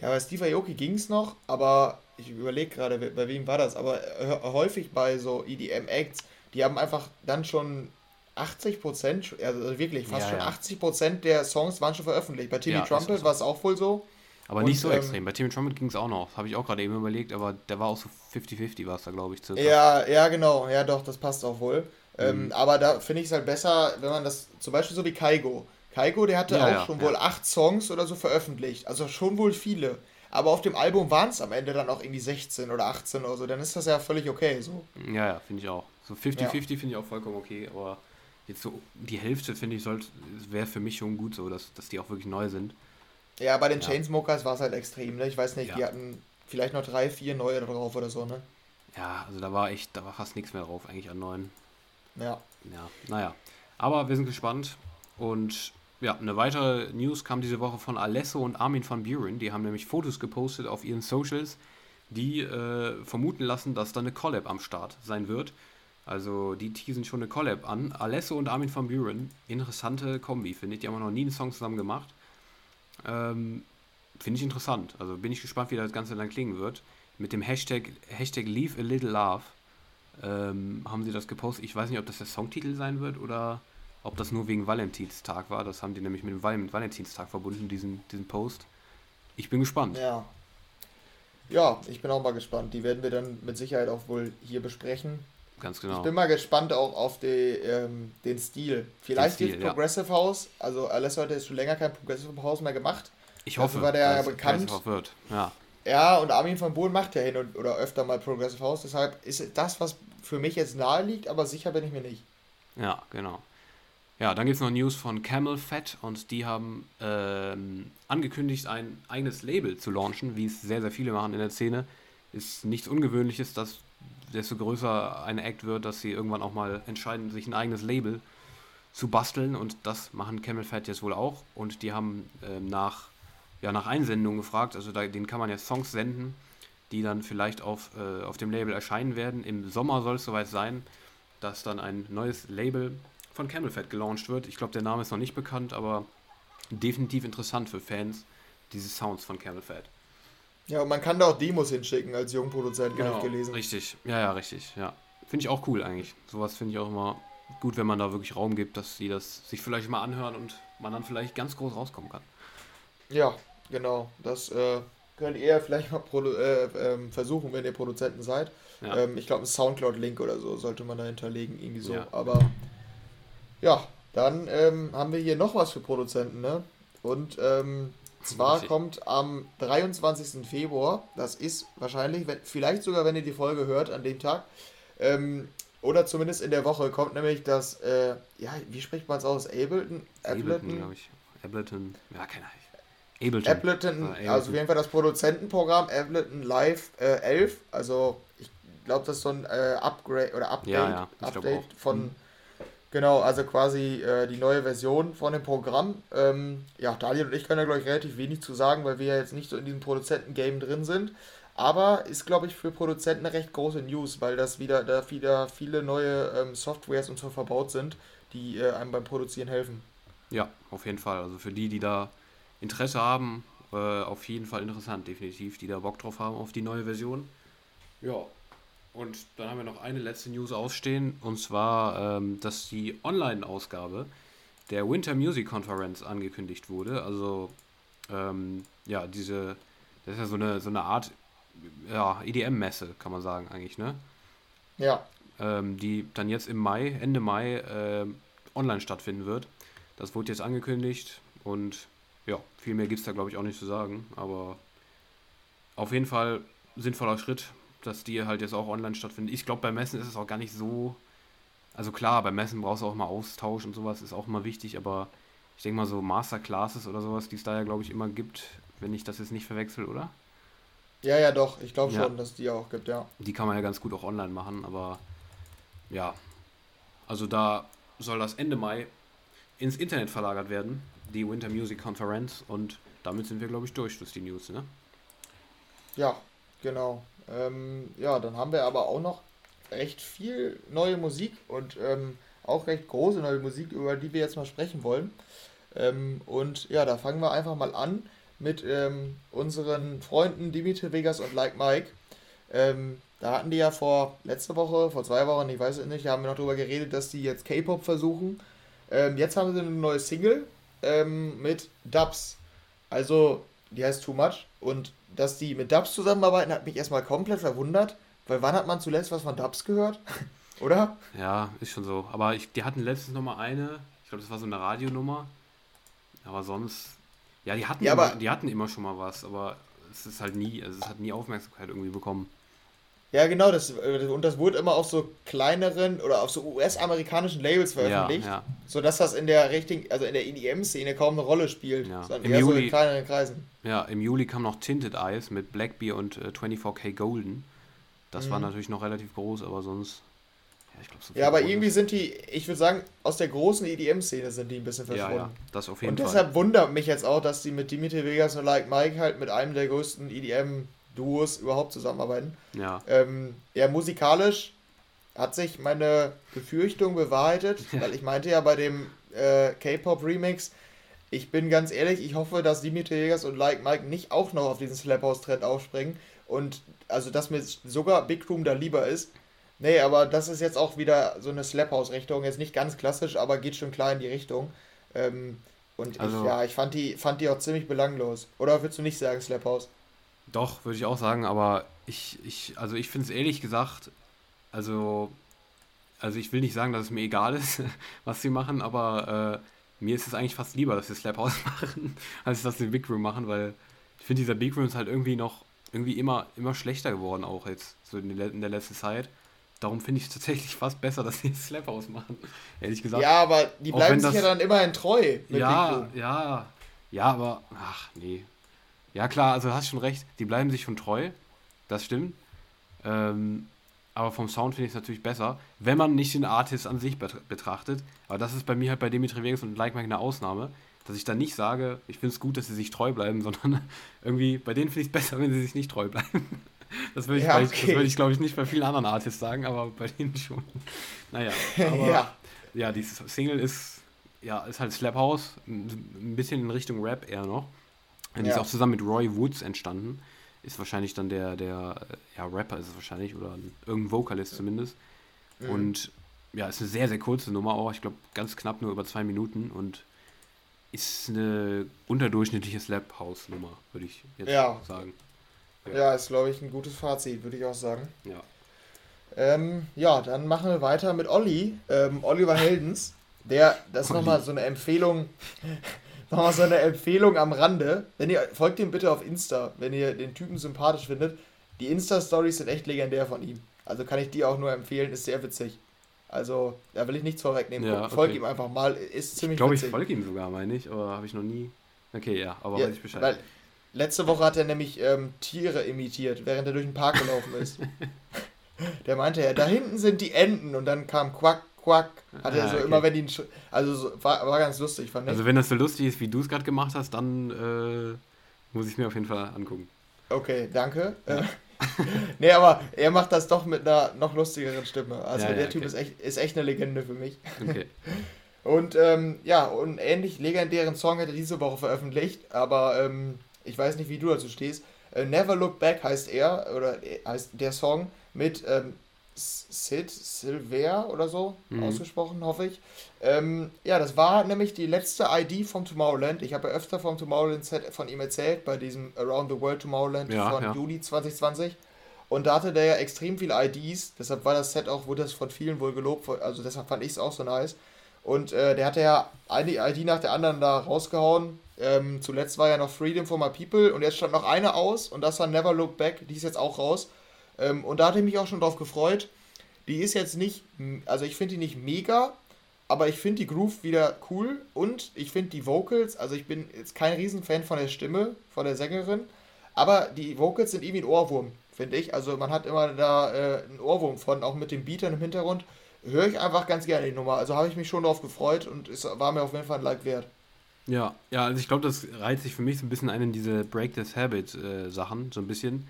ja, bei Steve Aoki ging es noch, aber ich überlege gerade, bei wem war das, aber häufig bei so EDM-Acts, die haben einfach dann schon 80 Prozent, also wirklich fast ja, schon ja. 80 Prozent der Songs waren schon veröffentlicht. Bei Timmy ja, Trumpet war es auch wohl so. Aber Und, nicht so ähm, extrem. Bei Timmy Trumpet ging es auch noch. Habe ich auch gerade eben überlegt, aber der war auch so 50-50 war es da, glaube ich. Circa. Ja, ja, genau. Ja, doch, das passt auch wohl. Ähm, mhm. aber da finde ich es halt besser, wenn man das, zum Beispiel so wie Kaigo. Kaigo, der hatte ja, auch ja, schon ja. wohl acht Songs oder so veröffentlicht. Also schon wohl viele. Aber auf dem Album waren es am Ende dann auch irgendwie 16 oder 18 oder so. Dann ist das ja völlig okay so. Ja, ja, finde ich auch. So 50-50 finde ich auch vollkommen okay. Aber jetzt so die Hälfte, finde ich, wäre für mich schon gut so, dass, dass die auch wirklich neu sind. Ja, bei den Chainsmokers war es halt extrem, ne? Ich weiß nicht, die hatten vielleicht noch drei, vier neue drauf oder so, ne? Ja, also da war echt, da war fast nichts mehr drauf, eigentlich an neuen. Ja. Ja, naja. Aber wir sind gespannt. Und ja, eine weitere News kam diese Woche von Alesso und Armin van Buren. Die haben nämlich Fotos gepostet auf ihren Socials, die äh, vermuten lassen, dass da eine Collab am Start sein wird. Also die teasen schon eine Collab an. Alesso und Armin van Buren, interessante Kombi, finde ich. Die haben noch nie einen Song zusammen gemacht. Ähm, finde ich interessant. Also bin ich gespannt, wie das Ganze dann klingen wird. Mit dem Hashtag, Hashtag Leave a Little Love ähm, haben sie das gepostet. Ich weiß nicht, ob das der Songtitel sein wird oder ob das nur wegen Valentinstag war. Das haben die nämlich mit dem Val Valentinstag verbunden, diesen, diesen Post. Ich bin gespannt. Ja. ja, ich bin auch mal gespannt. Die werden wir dann mit Sicherheit auch wohl hier besprechen. Ganz genau. Ich bin mal gespannt auch auf die, ähm, den Stil. Vielleicht den Stil, ja. Progressive House. Also Alessio hat jetzt schon länger kein Progressive House mehr gemacht. Ich hoffe, war der ja bekannt. Wird. Ja. ja, und Armin van Bohlen macht ja hin und, oder öfter mal Progressive House. Deshalb ist das, was für mich jetzt nahe liegt, aber sicher bin ich mir nicht. Ja, genau. Ja, dann gibt es noch News von Camel Fat und die haben ähm, angekündigt, ein eigenes Label zu launchen, wie es sehr, sehr viele machen in der Szene. Ist nichts Ungewöhnliches, dass desto größer eine Act wird, dass sie irgendwann auch mal entscheiden, sich ein eigenes Label zu basteln und das machen Camel Fat jetzt wohl auch und die haben ähm, nach, ja, nach Einsendungen gefragt, also da, denen kann man ja Songs senden, die dann vielleicht auf, äh, auf dem Label erscheinen werden. Im Sommer soll es soweit sein, dass dann ein neues Label von Camel Fat gelauncht wird. Ich glaube, der Name ist noch nicht bekannt, aber definitiv interessant für Fans diese Sounds von Camel Fat. Ja, und man kann da auch Demos hinschicken als Jungproduzent, genau, habe ich gelesen. Richtig, ja, ja, richtig, ja. Finde ich auch cool eigentlich. Sowas finde ich auch immer gut, wenn man da wirklich Raum gibt, dass sie das sich vielleicht mal anhören und man dann vielleicht ganz groß rauskommen kann. Ja, genau. Das äh, könnt ihr vielleicht mal äh, äh, versuchen, wenn ihr Produzenten seid. Ja. Ähm, ich glaube, ein Soundcloud-Link oder so sollte man da hinterlegen, irgendwie so. Ja. Aber ja, dann ähm, haben wir hier noch was für Produzenten, ne? Und ähm, zwar kommt am 23. Februar, das ist wahrscheinlich, wenn, vielleicht sogar, wenn ihr die Folge hört, an dem Tag, ähm, oder zumindest in der Woche, kommt nämlich das, äh, ja, wie spricht man es aus? Ableton? Ableton, glaube ich. Ableton, ja, keine Ahnung. Ableton. Ableton, ah, Ableton, also auf jeden Fall das Produzentenprogramm Ableton Live äh, 11. Also ich glaube, das ist so ein äh, Upgrade oder Update, ja, ja, Update von, hm. Genau, also quasi äh, die neue Version von dem Programm. Ähm, ja, Daniel und ich können da, glaube ich, relativ wenig zu sagen, weil wir ja jetzt nicht so in diesem Produzenten-Game drin sind. Aber ist, glaube ich, für Produzenten eine recht große News, weil das wieder da wieder viele neue ähm, Softwares und so verbaut sind, die äh, einem beim Produzieren helfen. Ja, auf jeden Fall. Also für die, die da Interesse haben, äh, auf jeden Fall interessant, definitiv, die da Bock drauf haben auf die neue Version. Ja, und dann haben wir noch eine letzte News ausstehen, und zwar, ähm, dass die Online-Ausgabe der Winter Music Conference angekündigt wurde. Also, ähm, ja, diese, das ist ja so eine, so eine Art ja, EDM-Messe, kann man sagen, eigentlich, ne? Ja. Ähm, die dann jetzt im Mai, Ende Mai, äh, online stattfinden wird. Das wurde jetzt angekündigt und viel mehr gibt es da, glaube ich, auch nicht zu sagen. Aber auf jeden Fall sinnvoller Schritt, dass die halt jetzt auch online stattfinden. Ich glaube, bei Messen ist es auch gar nicht so. Also klar, bei Messen brauchst du auch mal Austausch und sowas, ist auch immer wichtig, aber ich denke mal so Masterclasses oder sowas, die es da ja, glaube ich, immer gibt, wenn ich das jetzt nicht verwechsel, oder? Ja, ja, doch. Ich glaube ja. schon, dass die auch gibt, ja. Die kann man ja ganz gut auch online machen, aber ja. Also da soll das Ende Mai ins Internet verlagert werden, die Winter Music Conference, und damit sind wir, glaube ich, durch, ist die News, ne? Ja, genau. Ähm, ja, dann haben wir aber auch noch recht viel neue Musik und ähm, auch recht große neue Musik, über die wir jetzt mal sprechen wollen. Ähm, und ja, da fangen wir einfach mal an mit ähm, unseren Freunden Dimitri Vegas und Like Mike. Ähm, da hatten die ja vor letzte Woche, vor zwei Wochen, ich weiß es nicht, haben wir noch darüber geredet, dass die jetzt K-Pop versuchen. Ähm, jetzt haben sie eine neue Single mit Dubs. Also, die heißt Too Much und dass die mit Dubs zusammenarbeiten, hat mich erstmal komplett verwundert, weil wann hat man zuletzt was von Dubs gehört? Oder? Ja, ist schon so. Aber ich, die hatten letztens noch mal eine, ich glaube, das war so eine Radionummer. Aber sonst, ja, die hatten, ja, immer, die hatten immer schon mal was, aber es ist halt nie, also es hat nie Aufmerksamkeit irgendwie bekommen. Ja, genau, das, äh, und das wurde immer auf so kleineren oder auf so US-amerikanischen Labels veröffentlicht, ja, ja. sodass das in der richtigen, also in der EDM-Szene kaum eine Rolle spielt, ja. sondern Im eher Juli, so in kleineren Kreisen. Ja, im Juli kam noch Tinted Eyes mit Blackbeer und äh, 24K Golden. Das mhm. war natürlich noch relativ groß, aber sonst. Ja, ich glaub, so ja aber irgendwie sind die, ich würde sagen, aus der großen EDM-Szene sind die ein bisschen verschwunden. Ja, ja, das auf jeden und Fall. Und deshalb wundert mich jetzt auch, dass die mit Dimitri Vegas und Like Mike halt mit einem der größten EDM- Duos überhaupt zusammenarbeiten. Ja. Ähm, ja, musikalisch hat sich meine Befürchtung bewahrheitet, weil ich meinte ja bei dem äh, K-Pop-Remix, ich bin ganz ehrlich, ich hoffe, dass Dimitri Vegas und Like Mike nicht auch noch auf diesen Slap House-Trend aufspringen und also, dass mir sogar Big Room da lieber ist. Nee, aber das ist jetzt auch wieder so eine Slap House-Richtung, jetzt nicht ganz klassisch, aber geht schon klar in die Richtung. Ähm, und also, ich, ja, ich fand die, fand die auch ziemlich belanglos. Oder würdest du nicht sagen Slap House? Doch, würde ich auch sagen, aber ich, ich, also ich finde es ehrlich gesagt, also, also ich will nicht sagen, dass es mir egal ist, was sie machen, aber äh, mir ist es eigentlich fast lieber, dass sie Slap House machen, als dass sie Big Room machen, weil ich finde, dieser Big Room ist halt irgendwie noch irgendwie immer, immer schlechter geworden, auch jetzt, so in, der, in der letzten Zeit. Darum finde ich es tatsächlich fast besser, dass sie Slap House machen, ehrlich gesagt. Ja, aber die bleiben sich das, ja dann immerhin treu. ja, ja, ja, aber, ach nee. Ja klar, also hast schon recht, die bleiben sich schon treu, das stimmt. Ähm, aber vom Sound finde ich es natürlich besser, wenn man nicht den Artist an sich betrachtet. Aber das ist bei mir halt bei Dimitri Vegas und Like Mike eine Ausnahme dass ich dann nicht sage, ich finde es gut, dass sie sich treu bleiben, sondern irgendwie, bei denen finde ich es besser, wenn sie sich nicht treu bleiben. Das würde ich, ja, okay. würd ich glaube ich, nicht bei vielen anderen Artists sagen, aber bei denen schon. Naja, aber ja, ja dieses Single ist, ja, ist halt Slap House, ein bisschen in Richtung Rap eher noch. Ja. ist auch zusammen mit Roy Woods entstanden. Ist wahrscheinlich dann der, der ja, Rapper ist es wahrscheinlich oder ein, irgendein Vocalist zumindest. Mhm. Und ja, ist eine sehr, sehr kurze Nummer auch. Ich glaube, ganz knapp nur über zwei Minuten und ist eine unterdurchschnittliche Slap House Nummer, würde ich jetzt ja. sagen. Ja, ja ist glaube ich ein gutes Fazit, würde ich auch sagen. Ja. Ähm, ja, dann machen wir weiter mit Olli, ähm, Oliver Heldens. Der, das ist nochmal so eine Empfehlung, nochmal so eine Empfehlung am Rande. Wenn ihr, folgt ihm bitte auf Insta, wenn ihr den Typen sympathisch findet. Die Insta-Stories sind echt legendär von ihm. Also kann ich die auch nur empfehlen, ist sehr witzig. Also, da will ich nichts vorwegnehmen. Ja, okay. Folg ihm einfach mal, ist ziemlich Ich glaube, ich folge ihm sogar, meine ich, aber habe ich noch nie. Okay, ja, aber ja, weiß ich Bescheid. Weil letzte Woche hat er nämlich ähm, Tiere imitiert, während er durch den Park gelaufen ist. Der meinte ja, da hinten sind die Enten und dann kam Quack, Quack. Hat er ah, so okay. immer, wenn die. Also, so, war, war ganz lustig, fand ich. Also, wenn das so lustig ist, wie du es gerade gemacht hast, dann äh, muss ich es mir auf jeden Fall angucken. Okay, danke. Ja. nee, aber er macht das doch mit einer noch lustigeren Stimme. Also ja, der ja, Typ okay. ist, echt, ist echt eine Legende für mich. Okay. Und ähm, ja, und ähnlich legendären Song hat er diese Woche veröffentlicht, aber ähm, ich weiß nicht, wie du dazu stehst. Äh, Never Look Back heißt er, oder äh, heißt der Song mit ähm, Sid Silver oder so mhm. ausgesprochen, hoffe ich. Ähm, ja, das war nämlich die letzte ID vom Tomorrowland. Ich habe ja öfter vom Tomorrowland Set von ihm erzählt, bei diesem Around the World Tomorrowland ja, von ja. Juli 2020. Und da hatte der ja extrem viele IDs, deshalb war das Set auch, wurde das von vielen wohl gelobt, also deshalb fand ich es auch so nice. Und äh, der hatte ja eine ID nach der anderen da rausgehauen. Ähm, zuletzt war ja noch Freedom for My People und jetzt stand noch eine aus und das war Never Look Back, die ist jetzt auch raus. Ähm, und da hatte ich mich auch schon drauf gefreut. Die ist jetzt nicht, also ich finde die nicht mega, aber ich finde die Groove wieder cool und ich finde die Vocals, also ich bin jetzt kein Riesenfan von der Stimme, von der Sängerin, aber die Vocals sind irgendwie ein Ohrwurm, finde ich. Also man hat immer da äh, einen Ohrwurm von, auch mit den Beatern im Hintergrund. Höre ich einfach ganz gerne die Nummer. Also habe ich mich schon darauf gefreut und es war mir auf jeden Fall ein Like wert. Ja, ja, also ich glaube, das reiht sich für mich so ein bisschen ein in diese Break this Habit äh, Sachen, so ein bisschen.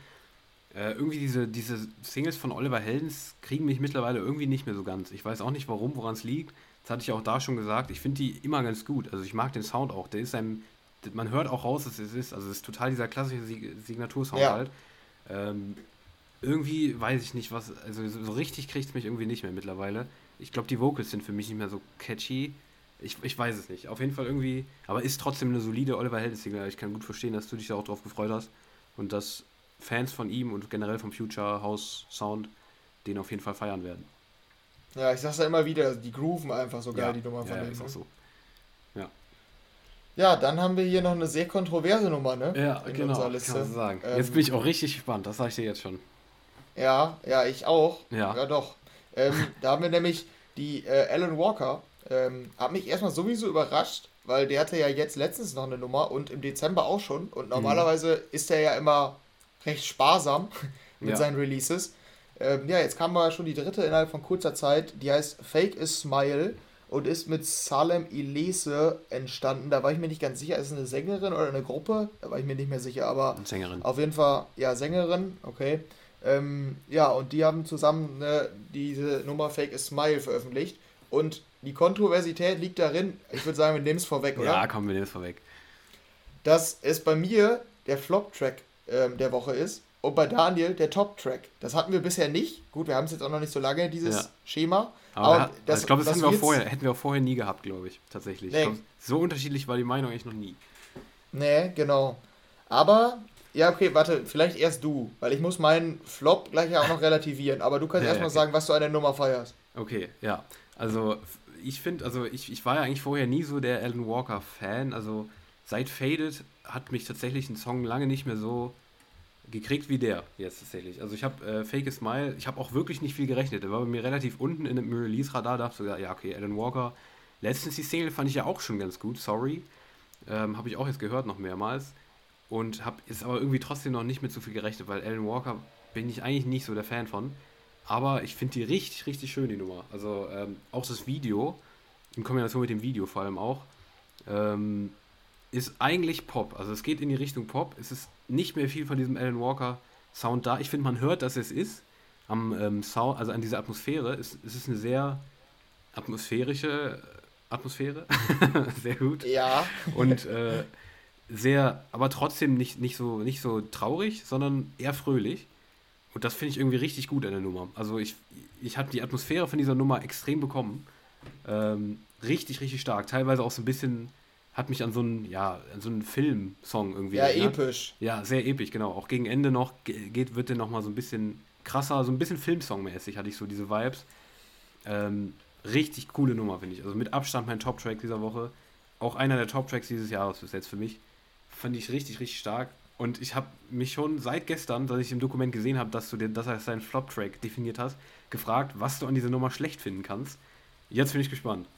Äh, irgendwie diese, diese Singles von Oliver Heldens kriegen mich mittlerweile irgendwie nicht mehr so ganz. Ich weiß auch nicht warum, woran es liegt. Das hatte ich auch da schon gesagt. Ich finde die immer ganz gut. Also ich mag den Sound auch. Der ist einem, man hört auch raus, dass es ist. Also es ist total dieser klassische Signatursound ja. halt. Ähm, irgendwie weiß ich nicht, was. Also so richtig kriegt es mich irgendwie nicht mehr mittlerweile. Ich glaube, die Vocals sind für mich nicht mehr so catchy. Ich, ich weiß es nicht. Auf jeden Fall irgendwie. Aber ist trotzdem eine solide Oliver Heldens Single. Ich kann gut verstehen, dass du dich da auch drauf gefreut hast. Und dass Fans von ihm und generell vom Future House Sound den auf jeden Fall feiern werden. Ja, ich sag's ja immer wieder, die grooven einfach so geil, ja, die Nummer von ja, denen. Ist auch ne? so. Ja. Ja, dann haben wir hier noch eine sehr kontroverse Nummer, ne? Ja, In genau, kann man sagen. Ähm, jetzt bin ich auch richtig gespannt, das sage ich dir jetzt schon. Ja, ja, ich auch. Ja. Ja, doch. Ähm, da haben wir nämlich die äh, Alan Walker, ähm, hat mich erstmal sowieso überrascht, weil der hatte ja jetzt letztens noch eine Nummer und im Dezember auch schon. Und mhm. normalerweise mhm. ist er ja immer recht sparsam mit ja. seinen Releases. Ähm, ja, jetzt kam aber schon die dritte innerhalb von kurzer Zeit. Die heißt Fake is Smile und ist mit Salem Ilese entstanden. Da war ich mir nicht ganz sicher, ist es eine Sängerin oder eine Gruppe? Da war ich mir nicht mehr sicher, aber Sängerin. auf jeden Fall, ja, Sängerin, okay. Ähm, ja, und die haben zusammen ne, diese Nummer Fake is Smile veröffentlicht. Und die Kontroversität liegt darin, ich würde sagen, wir nehmen es vorweg, oder? Ja, komm, wir nehmen es vorweg. Das ist bei mir der Flop-Track ähm, der Woche ist. Und bei Daniel der Top-Track. Das hatten wir bisher nicht. Gut, wir haben es jetzt auch noch nicht so lange, dieses ja. Schema. Aber, aber hat, das, ich glaube, das, das wir vorher, hätten wir auch vorher nie gehabt, glaube ich. Tatsächlich. Nee. Ich glaub, so unterschiedlich war die Meinung eigentlich noch nie. Nee, genau. Aber Ja, okay, warte, vielleicht erst du, weil ich muss meinen Flop gleich ja auch noch relativieren, aber du kannst ja, erstmal okay. sagen, was du an der Nummer feierst. Okay, ja. Also ich finde, also ich, ich war ja eigentlich vorher nie so der Alan Walker Fan, also seit Faded hat mich tatsächlich ein Song lange nicht mehr so gekriegt wie der jetzt tatsächlich. Also ich habe äh, Fake Smile, ich habe auch wirklich nicht viel gerechnet. Der war bei mir relativ unten in dem Release-Radar, dachte sogar, ja, okay, Alan Walker. Letztens die Single fand ich ja auch schon ganz gut, sorry. Ähm, habe ich auch jetzt gehört noch mehrmals. Und habe jetzt aber irgendwie trotzdem noch nicht mit so viel gerechnet, weil Alan Walker bin ich eigentlich nicht so der Fan von. Aber ich finde die richtig, richtig schön, die Nummer. Also ähm, auch das Video, in Kombination mit dem Video vor allem auch, ähm, ist eigentlich Pop. Also es geht in die Richtung Pop. Es ist nicht mehr viel von diesem Alan Walker Sound da. Ich finde, man hört, dass es ist. Am ähm, Sound, also an dieser Atmosphäre. Es, es ist eine sehr atmosphärische Atmosphäre. sehr gut. Ja. Und äh, sehr, aber trotzdem nicht, nicht, so, nicht so traurig, sondern eher fröhlich. Und das finde ich irgendwie richtig gut an der Nummer. Also ich, ich habe die Atmosphäre von dieser Nummer extrem bekommen. Ähm, richtig, richtig stark. Teilweise auch so ein bisschen hat mich an so einen, ja, an so einen Filmsong irgendwie. Ja, erinnert. episch. Ja, sehr episch, genau. Auch gegen Ende noch geht, wird der nochmal so ein bisschen krasser, so ein bisschen Filmsong-mäßig hatte ich so diese Vibes. Ähm, richtig coole Nummer, finde ich. Also mit Abstand mein Top-Track dieser Woche. Auch einer der Top-Tracks dieses Jahres bis jetzt für mich. Fand ich richtig, richtig stark. Und ich habe mich schon seit gestern, dass ich im Dokument gesehen habe, dass du dir, dass er seinen Flop-Track definiert hast, gefragt, was du an dieser Nummer schlecht finden kannst. Jetzt bin ich gespannt.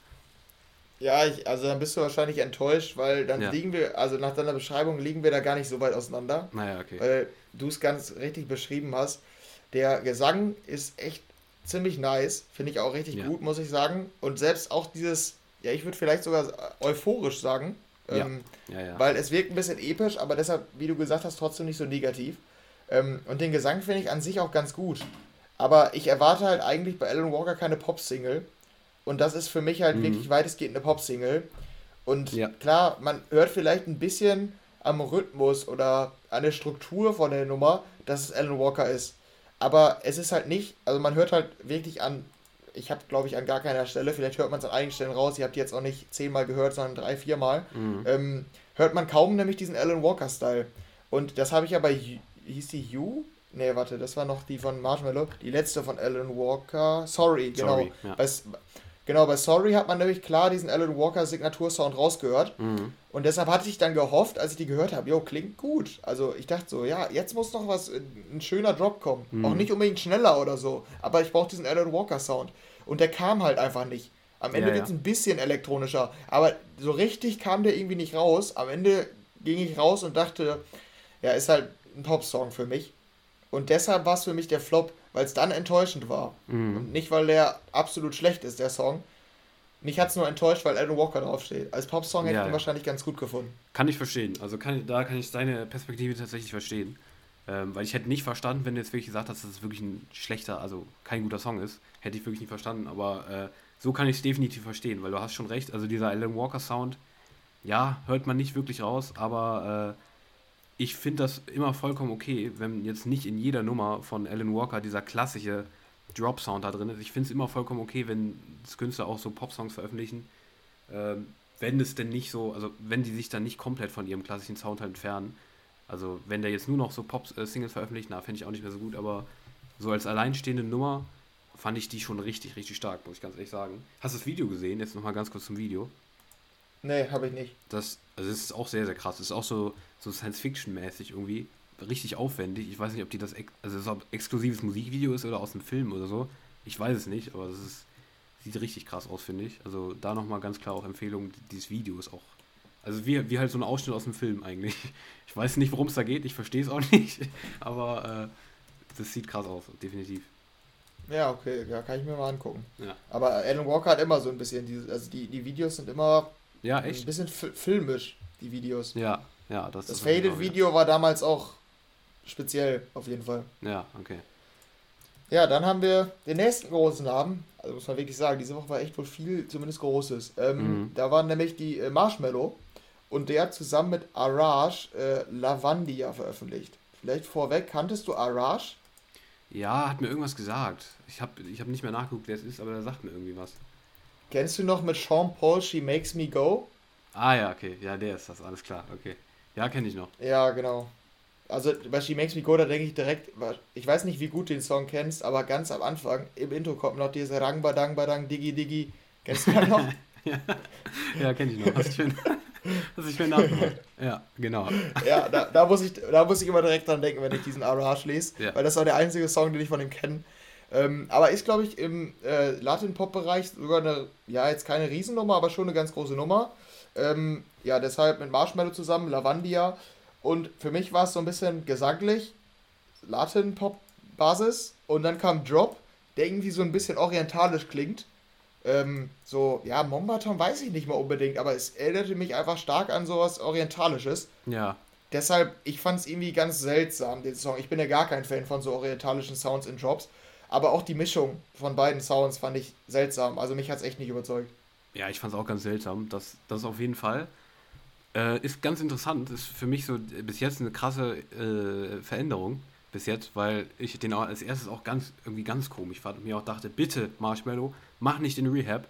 Ja, ich, also dann bist du wahrscheinlich enttäuscht, weil dann ja. liegen wir, also nach deiner Beschreibung liegen wir da gar nicht so weit auseinander. Naja, okay. Weil du es ganz richtig beschrieben hast. Der Gesang ist echt ziemlich nice, finde ich auch richtig ja. gut, muss ich sagen. Und selbst auch dieses, ja, ich würde vielleicht sogar euphorisch sagen, ja. Ähm, ja, weil es wirkt ein bisschen episch, aber deshalb, wie du gesagt hast, trotzdem nicht so negativ. Ähm, und den Gesang finde ich an sich auch ganz gut. Aber ich erwarte halt eigentlich bei Alan Walker keine Pop-Single. Und das ist für mich halt mhm. wirklich weitestgehend eine Pop-Single. Und ja. klar, man hört vielleicht ein bisschen am Rhythmus oder an der Struktur von der Nummer, dass es Alan Walker ist. Aber es ist halt nicht, also man hört halt wirklich an, ich habe glaube ich an gar keiner Stelle, vielleicht hört man es an einigen Stellen raus, ihr habt die jetzt auch nicht zehnmal gehört, sondern drei, viermal, mhm. ähm, hört man kaum nämlich diesen Alan Walker-Style. Und das habe ich ja bei, hieß die You? Nee, warte, das war noch die von Marshmallow, die letzte von Alan Walker. Sorry, genau. Sorry, ja. Genau, bei Sorry hat man nämlich klar diesen Alan Walker Signatursound rausgehört. Mhm. Und deshalb hatte ich dann gehofft, als ich die gehört habe, jo, klingt gut. Also ich dachte so, ja, jetzt muss noch was, ein schöner Drop kommen. Mhm. Auch nicht unbedingt schneller oder so, aber ich brauche diesen Alan Walker Sound. Und der kam halt einfach nicht. Am Ende ja, wird es ja. ein bisschen elektronischer, aber so richtig kam der irgendwie nicht raus. Am Ende ging ich raus und dachte, ja, ist halt ein Top-Song für mich. Und deshalb war es für mich der Flop weil es dann enttäuschend war. Mhm. Und nicht, weil der absolut schlecht ist, der Song. Mich hat es nur enttäuscht, weil Alan Walker draufsteht. Als Popsong hätte ich ihn ja. wahrscheinlich ganz gut gefunden. Kann ich verstehen. Also kann, da kann ich deine Perspektive tatsächlich verstehen. Ähm, weil ich hätte nicht verstanden, wenn du jetzt wirklich gesagt hast, dass es wirklich ein schlechter, also kein guter Song ist. Hätte ich wirklich nicht verstanden. Aber äh, so kann ich es definitiv verstehen, weil du hast schon recht. Also dieser Alan Walker Sound, ja, hört man nicht wirklich raus, aber äh, ich finde das immer vollkommen okay, wenn jetzt nicht in jeder Nummer von Alan Walker dieser klassische Drop-Sound da drin ist. Ich finde es immer vollkommen okay, wenn Künstler auch so Pop-Songs veröffentlichen, ähm, wenn es denn nicht so, also wenn die sich dann nicht komplett von ihrem klassischen Sound halt entfernen. Also wenn der jetzt nur noch so Pop-Singles veröffentlicht, na, finde ich auch nicht mehr so gut, aber so als alleinstehende Nummer fand ich die schon richtig, richtig stark, muss ich ganz ehrlich sagen. Hast du das Video gesehen? Jetzt nochmal ganz kurz zum Video. Nee, habe ich nicht. Das, also es ist auch sehr, sehr krass. Es ist auch so, so Science-Fiction-mäßig irgendwie. Richtig aufwendig. Ich weiß nicht, ob die das, also es ob exklusives Musikvideo ist oder aus einem Film oder so. Ich weiß es nicht, aber es ist, sieht richtig krass aus, finde ich. Also da nochmal ganz klar auch Empfehlung, dieses Video ist auch. Also wie, wie halt so ein Ausschnitt aus dem Film eigentlich. Ich weiß nicht, worum es da geht, ich verstehe es auch nicht, aber äh, das sieht krass aus, definitiv. Ja, okay, ja, kann ich mir mal angucken. Ja. Aber Alan Walker hat immer so ein bisschen, diese, also die, die Videos sind immer ja, echt? Ein bisschen filmisch, die Videos. Ja, ja. Das, das Faded-Video ja. war damals auch speziell, auf jeden Fall. Ja, okay. Ja, dann haben wir den nächsten großen Namen. Also muss man wirklich sagen, diese Woche war echt wohl viel, zumindest Großes. Ähm, mhm. Da war nämlich die äh, Marshmallow und der hat zusammen mit Arash äh, Lavandia veröffentlicht. Vielleicht vorweg, kanntest du Arash? Ja, hat mir irgendwas gesagt. Ich habe ich hab nicht mehr nachgeguckt, wer es ist, aber der sagt mir irgendwie was. Kennst du noch mit Sean Paul She Makes Me Go? Ah ja, okay. Ja, der ist das, alles klar, okay. Ja, kenne ich noch. Ja, genau. also bei She Makes Me Go, da denke ich direkt, ich weiß nicht, wie gut du den Song kennst, aber ganz am Anfang im Intro kommt noch diese Rang Badang Badang Digi Digi. Kennst du das noch? ja, ja kenne ich noch. Hast du schön, hast du schön nachgemacht. Ja, genau. Ja, da, da, muss ich, da muss ich immer direkt dran denken, wenn ich diesen Arohash lese, ja. weil das war der einzige Song, den ich von ihm kenne. Ähm, aber ist, glaube ich, im äh, Latin-Pop-Bereich sogar eine, ja, jetzt keine Riesennummer, aber schon eine ganz große Nummer. Ähm, ja, deshalb mit Marshmallow zusammen, Lavandia. Und für mich war es so ein bisschen gesanglich, Latin-Pop-Basis. Und dann kam Drop, der irgendwie so ein bisschen orientalisch klingt. Ähm, so, ja, Mombaton weiß ich nicht mal unbedingt, aber es erinnerte mich einfach stark an sowas Orientalisches. Ja. Deshalb, ich fand es irgendwie ganz seltsam, den Song. Ich bin ja gar kein Fan von so orientalischen Sounds in Drops. Aber auch die Mischung von beiden Sounds fand ich seltsam. Also mich hat es echt nicht überzeugt. Ja, ich fand es auch ganz seltsam. Das, das auf jeden Fall. Äh, ist ganz interessant. Ist für mich so bis jetzt eine krasse äh, Veränderung. Bis jetzt, weil ich den als erstes auch ganz irgendwie ganz komisch fand und mir auch dachte, bitte, Marshmallow, mach nicht den Rehab.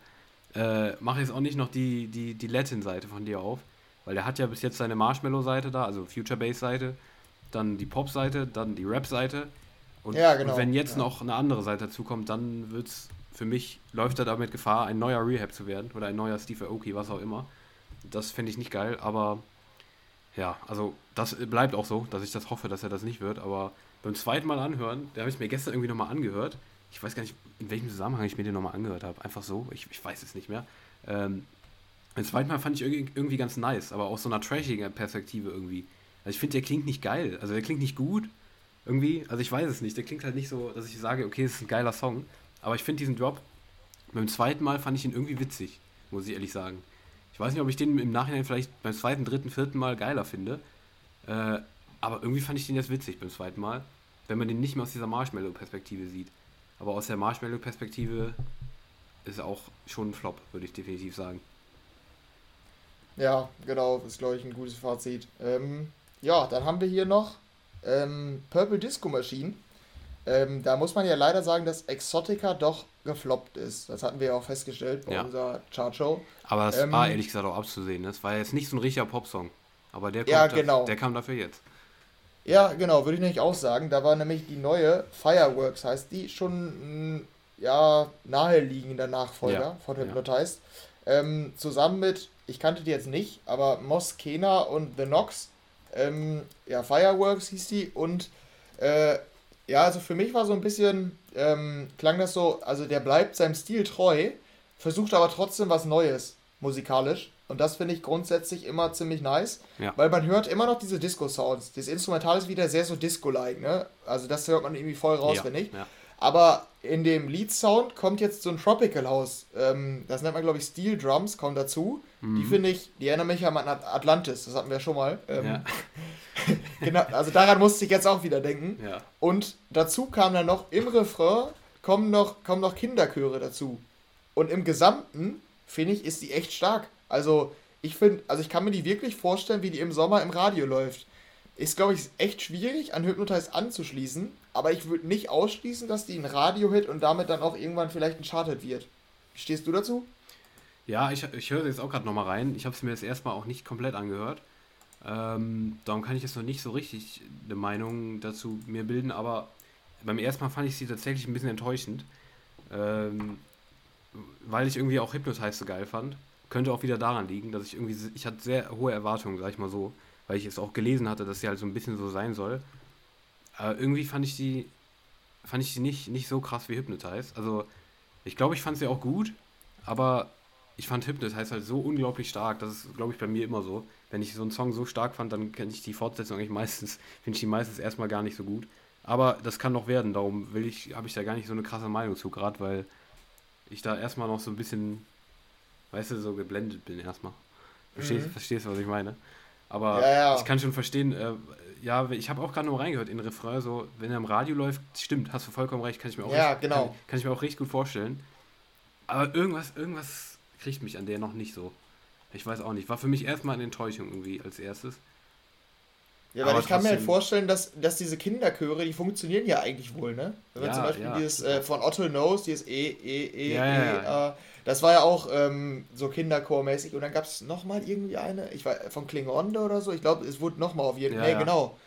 Äh, mach jetzt auch nicht noch die, die, die Latin-Seite von dir auf. Weil der hat ja bis jetzt seine Marshmallow-Seite da, also Future Bass-Seite, dann die Pop-Seite, dann die Rap-Seite. Und, ja, genau. und wenn jetzt ja. noch eine andere Seite dazukommt, dann wird's für mich, läuft er damit Gefahr, ein neuer Rehab zu werden oder ein neuer Steve Aoki, was auch immer. Das finde ich nicht geil, aber ja, also das bleibt auch so, dass ich das hoffe, dass er das nicht wird, aber beim zweiten Mal anhören, da habe ich mir gestern irgendwie nochmal angehört. Ich weiß gar nicht, in welchem Zusammenhang ich mir den nochmal angehört habe. Einfach so, ich, ich weiß es nicht mehr. Ähm, beim zweiten Mal fand ich irgendwie, ganz nice, aber aus so einer trashigen Perspektive irgendwie. Also ich finde, der klingt nicht geil. Also der klingt nicht gut. Irgendwie. Also ich weiß es nicht. Der klingt halt nicht so, dass ich sage, okay, es ist ein geiler Song. Aber ich finde diesen Drop, beim zweiten Mal fand ich ihn irgendwie witzig, muss ich ehrlich sagen. Ich weiß nicht, ob ich den im Nachhinein vielleicht beim zweiten, dritten, vierten Mal geiler finde. Äh, aber irgendwie fand ich den jetzt witzig beim zweiten Mal, wenn man den nicht mehr aus dieser Marshmallow-Perspektive sieht. Aber aus der Marshmallow-Perspektive ist er auch schon ein Flop, würde ich definitiv sagen. Ja, genau, ist glaube ich ein gutes Fazit. Ähm, ja, dann haben wir hier noch ähm, Purple Disco Machine. Ähm, da muss man ja leider sagen, dass Exotica doch gefloppt ist. Das hatten wir ja auch festgestellt bei ja. unserer Chartshow. Aber das ähm, war ehrlich gesagt auch abzusehen. Das war jetzt nicht so ein richtiger Popsong. Aber der, ja, genau. der kam dafür jetzt. Ja, genau, würde ich nämlich auch sagen. Da war nämlich die neue Fireworks, heißt die, schon ein ja, naheliegender Nachfolger ja, von Hypnotized. Ja. Ähm, zusammen mit, ich kannte die jetzt nicht, aber Moskena und The Nox. Ähm, ja, Fireworks hieß die und äh, ja, also für mich war so ein bisschen, ähm, klang das so, also der bleibt seinem Stil treu, versucht aber trotzdem was Neues musikalisch. Und das finde ich grundsätzlich immer ziemlich nice, ja. weil man hört immer noch diese Disco-Sounds. Das Instrumental ist wieder sehr so Disco-like, ne? Also das hört man irgendwie voll raus, ja. finde ich. Ja. Aber in dem Lead-Sound kommt jetzt so ein Tropical House. Ähm, das nennt man, glaube ich, Steel Drums, kommen dazu. Mhm. Die finde ich, die erinnern mich an Atlantis, das hatten wir ja schon mal. Ähm, ja. genau, also daran musste ich jetzt auch wieder denken. Ja. Und dazu kam dann noch im Refrain kommen noch, kommen noch Kinderchöre dazu. Und im Gesamten, finde ich, ist die echt stark. Also, ich finde, also ich kann mir die wirklich vorstellen, wie die im Sommer im Radio läuft. Ist, glaube ich, echt schwierig, an Hypnotize anzuschließen, aber ich würde nicht ausschließen, dass die ein Radio-Hit und damit dann auch irgendwann vielleicht ein Charted wird. Stehst du dazu? Ja, ich, ich höre jetzt auch gerade nochmal rein. Ich habe es mir jetzt erstmal auch nicht komplett angehört. Ähm, darum kann ich jetzt noch nicht so richtig eine Meinung dazu mir bilden, aber beim ersten Mal fand ich sie tatsächlich ein bisschen enttäuschend. Ähm, weil ich irgendwie auch Hypnotize so geil fand. Könnte auch wieder daran liegen, dass ich irgendwie, ich hatte sehr hohe Erwartungen, sag ich mal so, weil ich es auch gelesen hatte, dass sie halt so ein bisschen so sein soll. Aber irgendwie fand ich die, fand ich die nicht, nicht so krass wie Hypnotize. Also, ich glaube, ich fand sie auch gut, aber ich fand Hypnotize halt so unglaublich stark. Das ist, glaube ich, bei mir immer so. Wenn ich so einen Song so stark fand, dann kenne ich die Fortsetzung eigentlich meistens, finde ich die meistens erstmal gar nicht so gut. Aber das kann noch werden, darum will ich, habe ich da gar nicht so eine krasse Meinung zu, gerade weil ich da erstmal noch so ein bisschen, weißt du, so geblendet bin erstmal. Verstehst, mhm. verstehst du, was ich meine? Aber ja, ja. ich kann schon verstehen, äh, ja, ich habe auch gerade nur reingehört in den Refrain, so, wenn er im Radio läuft, stimmt, hast du vollkommen recht, kann ich mir auch, ja, richtig, genau. kann, kann, ich mir auch richtig gut vorstellen. Aber irgendwas, irgendwas kriegt mich an der noch nicht so. Ich weiß auch nicht. War für mich erstmal eine Enttäuschung irgendwie als erstes. Ja, weil aber ich kann mir halt vorstellen, dass, dass diese Kinderchöre, die funktionieren ja eigentlich wohl, ne? Wenn ja, zum Beispiel ja. dieses äh, von Otto Knows, dieses E, E, E, ja, E, ja, das war ja auch ähm, so Kinderchormäßig. Und dann gab es nochmal irgendwie eine, ich war von Klingonde oder so, ich glaube, es wurde nochmal auf jeden Fall, nee, genau.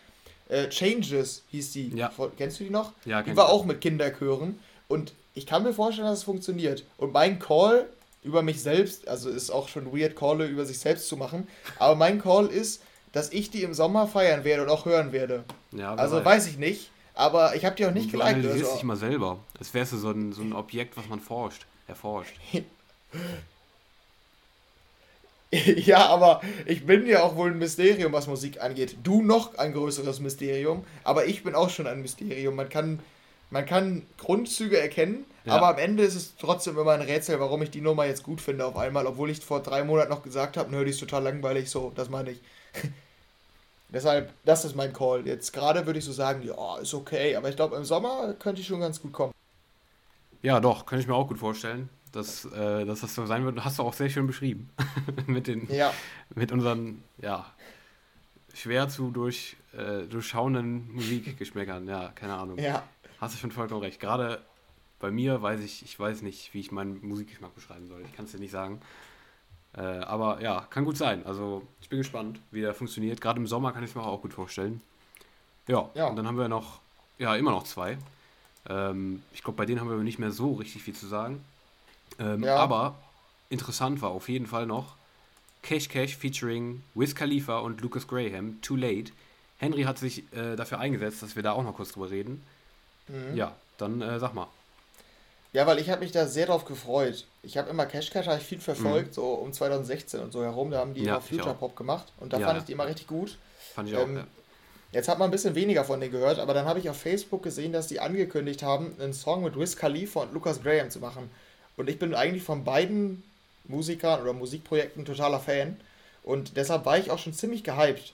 Äh, Changes hieß die. Ja. Kennst du die noch? Ja, Die war auch mit Kinderchören. Und ich kann mir vorstellen, dass es funktioniert. Und mein Call über mich selbst, also ist auch schon weird, Call über sich selbst zu machen, aber mein Call ist, dass ich die im Sommer feiern werde und auch hören werde. Ja, also weiß. weiß ich nicht, aber ich habe die auch nicht geliked. Du also, dich mal selber. Als wärst du so ein, so ein Objekt, was man forscht, erforscht. ja, aber ich bin ja auch wohl ein Mysterium, was Musik angeht. Du noch ein größeres Mysterium, aber ich bin auch schon ein Mysterium. Man kann, man kann Grundzüge erkennen, ja. aber am Ende ist es trotzdem immer ein Rätsel, warum ich die Nummer jetzt gut finde auf einmal, obwohl ich vor drei Monaten noch gesagt habe, nö, die ist total langweilig, so, das meine ich. Deshalb, das ist mein Call. Jetzt gerade würde ich so sagen, ja, ist okay, aber ich glaube, im Sommer könnte ich schon ganz gut kommen. Ja, doch, könnte ich mir auch gut vorstellen dass, äh, dass das so sein wird. Hast du auch sehr schön beschrieben. mit, den, ja. mit unseren, ja, schwer zu durch, äh, durchschauenden Musikgeschmäckern. Ja, keine Ahnung. Ja. Hast du schon vollkommen recht. Gerade bei mir weiß ich, ich weiß nicht, wie ich meinen Musikgeschmack beschreiben soll. Ich kann es dir nicht sagen. Äh, aber ja, kann gut sein. Also ich bin gespannt, wie der funktioniert. Gerade im Sommer kann ich es mir auch gut vorstellen. Ja, ja, und dann haben wir noch, ja, immer noch zwei. Ähm, ich glaube, bei denen haben wir nicht mehr so richtig viel zu sagen. Ähm, ja. Aber interessant war auf jeden Fall noch Cash Cash featuring Wiz Khalifa und Lucas Graham, Too Late. Henry hat sich äh, dafür eingesetzt, dass wir da auch noch kurz drüber reden. Mhm. Ja, dann äh, sag mal. Ja, weil ich habe mich da sehr drauf gefreut. Ich habe immer Cash Cash ich viel verfolgt, mhm. so um 2016 und so herum. Da haben die ja, immer Future Pop gemacht und da ja, fand ich die immer richtig gut. Fand ich auch. Ähm, ja. Jetzt hat man ein bisschen weniger von denen gehört, aber dann habe ich auf Facebook gesehen, dass die angekündigt haben, einen Song mit Wiz Khalifa und Lucas Graham zu machen. Und ich bin eigentlich von beiden Musikern oder Musikprojekten totaler Fan. Und deshalb war ich auch schon ziemlich gehypt.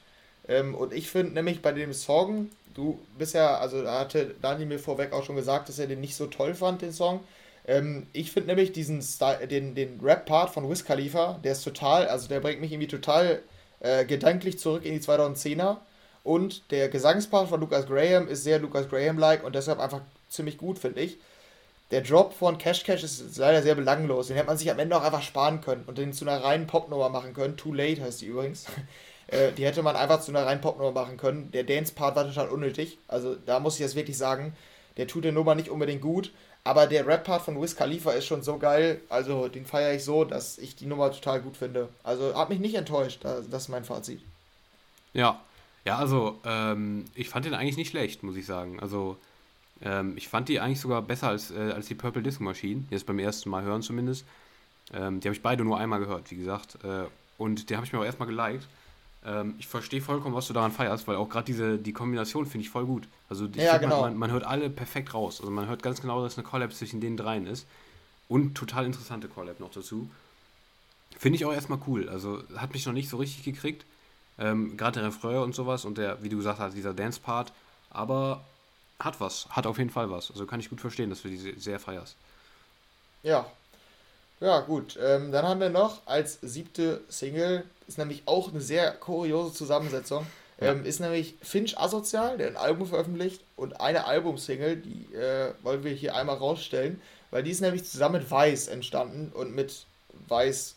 Ähm, und ich finde nämlich bei dem Song, du bist ja, also da hatte Dani mir vorweg auch schon gesagt, dass er den nicht so toll fand, den Song. Ähm, ich finde nämlich diesen Style, den, den Rap-Part von Wiz Khalifa, der ist total, also der bringt mich irgendwie total äh, gedanklich zurück in die 2010er. Und der Gesangspart von Lucas Graham ist sehr Lucas Graham-like und deshalb einfach ziemlich gut, finde ich der Drop von Cash Cash ist leider sehr belanglos. Den hätte man sich am Ende auch einfach sparen können und den zu einer reinen Popnummer machen können. Too Late heißt die übrigens. Äh, die hätte man einfach zu einer reinen Popnummer machen können. Der Dance-Part war total unnötig. Also da muss ich das wirklich sagen. Der tut der Nummer nicht unbedingt gut. Aber der Rap-Part von Wiz Khalifa ist schon so geil. Also den feiere ich so, dass ich die Nummer total gut finde. Also hat mich nicht enttäuscht. Das ist mein Fazit. Ja. Ja, also ähm, ich fand den eigentlich nicht schlecht, muss ich sagen. Also ähm, ich fand die eigentlich sogar besser als, äh, als die Purple Disco Machine, jetzt beim ersten Mal hören zumindest. Ähm, die habe ich beide nur einmal gehört, wie gesagt. Äh, und die habe ich mir auch erstmal geliked. Ähm, ich verstehe vollkommen, was du daran feierst, weil auch gerade diese die Kombination finde ich voll gut. Also ja, genau. man, man, hört alle perfekt raus. Also man hört ganz genau, dass eine Collab zwischen den dreien ist. Und total interessante Collab noch dazu. Finde ich auch erstmal cool. Also hat mich noch nicht so richtig gekriegt. Ähm, gerade der Refrain und sowas und der, wie du gesagt hast, dieser Dance-Part. Aber hat was, hat auf jeden Fall was. Also kann ich gut verstehen, dass du die sehr feierst. Ja. Ja, gut. Ähm, dann haben wir noch als siebte Single, ist nämlich auch eine sehr kuriose Zusammensetzung, ja. ähm, ist nämlich Finch Asozial, der ein Album veröffentlicht und eine Albumsingle, die äh, wollen wir hier einmal rausstellen, weil die ist nämlich zusammen mit Weiß entstanden und mit Weiß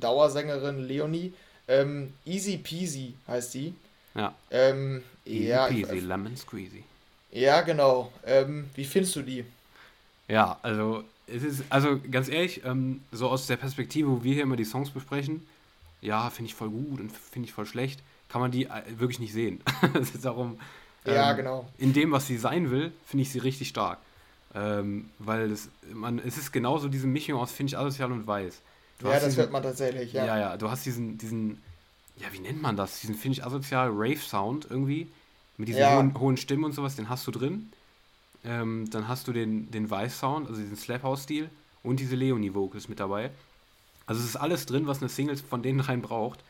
Dauersängerin Leonie. Ähm, Easy Peasy heißt die. Ja. Ähm, Easy ja, Peasy, Lemon Squeezy. Ja, genau. Ähm, wie findest du die? Ja, also es ist, also ganz ehrlich, ähm, so aus der Perspektive, wo wir hier immer die Songs besprechen, ja, finde ich voll gut und finde ich voll schlecht, kann man die äh, wirklich nicht sehen. Es ist darum, ähm, ja, genau. In dem, was sie sein will, finde ich sie richtig stark. Ähm, weil es, man, es ist genauso diese Mischung aus Finch asozial und weiß. Du ja, das diesen, hört man tatsächlich, ja. Ja, ja, du hast diesen, diesen, ja, wie nennt man das? Diesen Finch asozial Rave-Sound irgendwie mit diesen ja. hohen, hohen, Stimmen und sowas, den hast du drin. Ähm, dann hast du den, den Weiß-Sound, also diesen Slap-House-Stil und diese Leonie-Vocals mit dabei. Also es ist alles drin, was eine Single von denen rein braucht.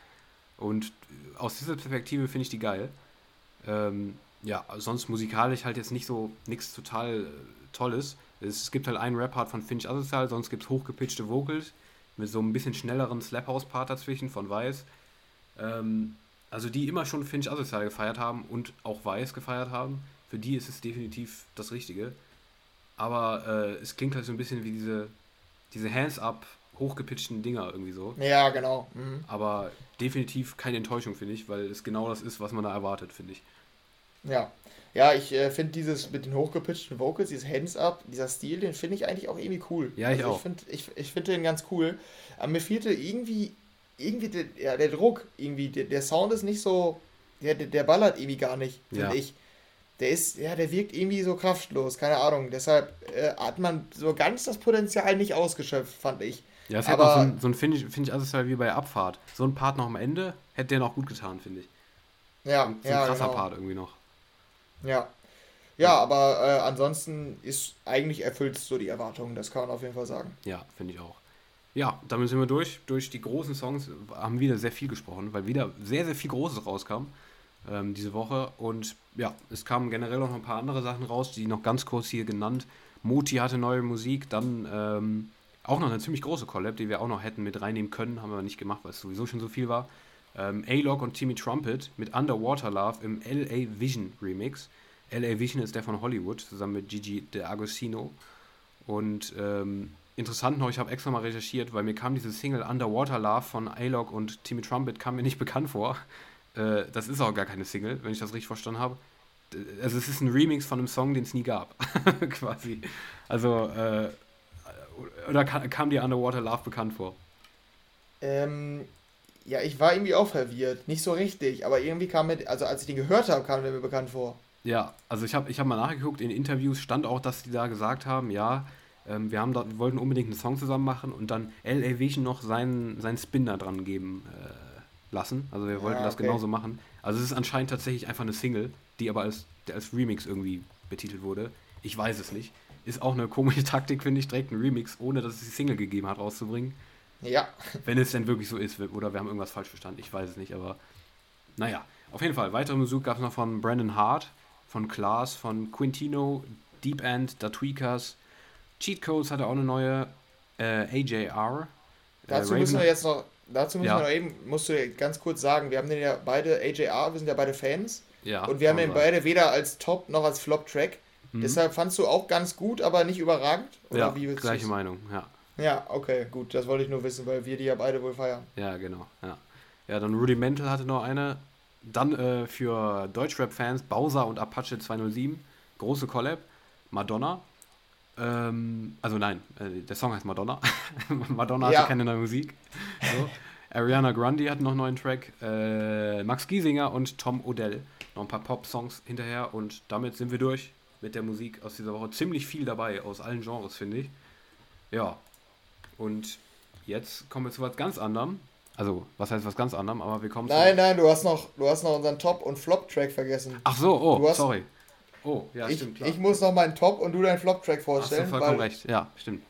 Und aus dieser Perspektive finde ich die geil. Ähm, ja, sonst musikalisch halt jetzt nicht so nichts total äh, Tolles. Es gibt halt einen Rap-Part von Finch Asozial, sonst gibt es hochgepitchte Vocals mit so ein bisschen schnelleren Slap-House-Part dazwischen von Weiß. Ähm, also die immer schon Finch Asozial gefeiert haben und auch Weiß gefeiert haben, für die ist es definitiv das Richtige. Aber äh, es klingt halt so ein bisschen wie diese, diese Hands-up, hochgepitchten Dinger irgendwie so. Ja, genau. Mhm. Aber definitiv keine Enttäuschung, finde ich, weil es genau das ist, was man da erwartet, finde ich. Ja. Ja, ich äh, finde dieses mit den hochgepitchten Vocals, dieses Hands-Up, dieser Stil, den finde ich eigentlich auch irgendwie cool. Ja, ich also auch. Ich finde ich, ich find den ganz cool. Aber mir fehlte irgendwie, irgendwie der, ja, der Druck. Irgendwie, der, der Sound ist nicht so, der, der, ballert irgendwie gar nicht, finde Ja. ich. Der ist, ja, der wirkt irgendwie so kraftlos, keine Ahnung. Deshalb äh, hat man so ganz das Potenzial nicht ausgeschöpft, fand ich. Ja, es noch Aber- so ein, so ein finde ich, find ich asozial wie bei Abfahrt. So ein Part noch am Ende hätte der noch gut getan, finde ich. Ja, So ein ja, krasser genau. Part irgendwie noch. Ja. Ja, aber äh, ansonsten ist eigentlich erfüllt so die Erwartungen, das kann man auf jeden Fall sagen. Ja, finde ich auch. Ja, damit sind wir durch. Durch die großen Songs haben wieder sehr viel gesprochen, weil wieder sehr, sehr viel Großes rauskam ähm, diese Woche. Und ja, es kamen generell noch ein paar andere Sachen raus, die noch ganz kurz hier genannt. Moti hatte neue Musik, dann ähm, auch noch eine ziemlich große Collab, die wir auch noch hätten mit reinnehmen können, haben wir aber nicht gemacht, weil es sowieso schon so viel war. Ähm, A-Log und Timmy Trumpet mit Underwater Love im LA Vision Remix. LA Vision ist der von Hollywood, zusammen mit Gigi D'Agostino. Und ähm, interessant noch, ich habe extra mal recherchiert, weil mir kam diese Single Underwater Love von A-Log und Timmy Trumpet kam mir nicht bekannt vor. Äh, das ist auch gar keine Single, wenn ich das richtig verstanden habe. Also es ist ein Remix von einem Song, den es nie gab, quasi. Also, äh, oder ka- kam dir Underwater Love bekannt vor? Ähm, ja, ich war irgendwie auch verwirrt. Nicht so richtig, aber irgendwie kam mir, also als ich den gehört habe, kam der mir bekannt vor. Ja, also ich habe ich hab mal nachgeguckt, in Interviews stand auch, dass die da gesagt haben, ja, ähm, wir, haben da, wir wollten unbedingt einen Song zusammen machen und dann L.A. Vision noch seinen, seinen Spin da dran geben äh, lassen. Also wir wollten Ja, das okay. genauso machen. Also es ist anscheinend tatsächlich einfach eine Single, die aber als, der als Remix irgendwie betitelt wurde. Ich weiß es nicht. Ist auch eine komische Taktik, finde ich, direkt einen Remix, ohne dass es die Single gegeben hat, rauszubringen. Ja, Wenn es denn wirklich so ist, oder wir haben irgendwas falsch verstanden, ich weiß es nicht, aber naja, auf jeden Fall. Weitere Musik gab es noch von Brandon Hart, von Klaas, von Quintino, Deep End, Da Tweakers, Cheat Codes hatte auch eine neue, äh, AJR. dazu äh, müssen wir jetzt noch, dazu müssen Ja. noch eben, musst du ganz kurz sagen, wir haben den ja beide, AJR, wir sind ja beide Fans ja, und wir haben den man beide weder als Top noch als Flop-Track. Mhm. Deshalb fandst du auch ganz gut, aber nicht überragend? sagen. Ja, wie gleiche du's? Meinung, ja. Ja, okay, gut, das wollte ich nur wissen, weil wir die ja beide wohl feiern. Ja, genau. Ja, ja dann Rudimental hatte noch eine. Dann äh, für Deutschrap-Fans Bowser und Apache 207. Große Collab. Madonna. Ähm, also nein, äh, der Song heißt Madonna. Madonna Ja. hatte keine neue Musik. So. Ariana Grande hat noch einen neuen Track. Äh, Max Giesinger und Tom Odell. Noch ein paar Pop-Songs hinterher. Und damit sind wir durch mit der Musik aus dieser Woche. Ziemlich viel dabei, aus allen Genres, finde ich. Ja. Und jetzt kommen wir zu was ganz anderem. Also, was heißt was ganz anderem, aber wir kommen Nein, zu. nein, du hast noch, du hast noch unseren Top- und Flop-Track vergessen. Ach so, oh, sorry. Oh, ja, ich, stimmt. Klar. ich muss noch meinen Top- und du deinen Flop-Track Hast du vorstellen. vollkommen weil, recht. Ja, stimmt.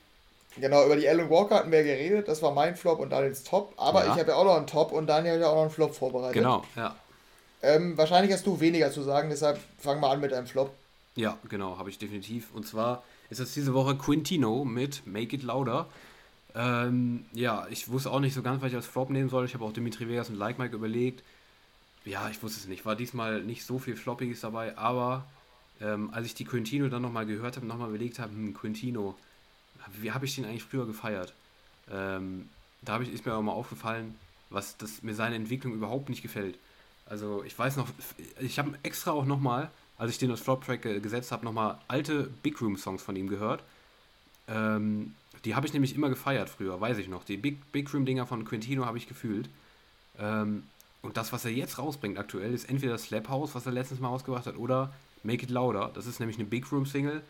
Genau, über die Alan Walker hatten wir ja geredet, das war mein Flop und Daniels Top. Aber Ja. ich habe ja auch noch einen Top und Daniel hat ja auch noch einen Flop vorbereitet. Genau, ja. Ähm, wahrscheinlich hast du weniger zu sagen, deshalb fang mal an mit deinem Flop. Ja, genau, habe ich definitiv. Und zwar ist das diese Woche Quintino mit Make It Louder. Ähm, ja, ich wusste auch nicht so ganz, was ich als Flop nehmen soll. Ich habe auch Dimitri Vegas und Like Mike überlegt. Ja, ich wusste es nicht. War diesmal nicht so viel Floppiges dabei, aber ähm, als ich die Quintino dann nochmal gehört habe, nochmal überlegt habe, hm, Quintino, wie habe ich den eigentlich früher gefeiert? Ähm, da habe ich, ist mir auch mal aufgefallen, was das, mir seine Entwicklung überhaupt nicht gefällt. Also ich weiß noch, ich habe extra auch nochmal, als ich den als Flop-Track ge- gesetzt habe, nochmal alte Big Room-Songs von ihm gehört. Ähm, die habe ich nämlich immer gefeiert früher, weiß ich noch. Die Big, Big Room-Dinger von Quintino habe ich gefühlt. Ähm, und das, was er jetzt rausbringt aktuell, ist entweder das Slap House, was er letztens mal rausgebracht hat, oder Make It Louder. Das ist nämlich eine Big Room-Single.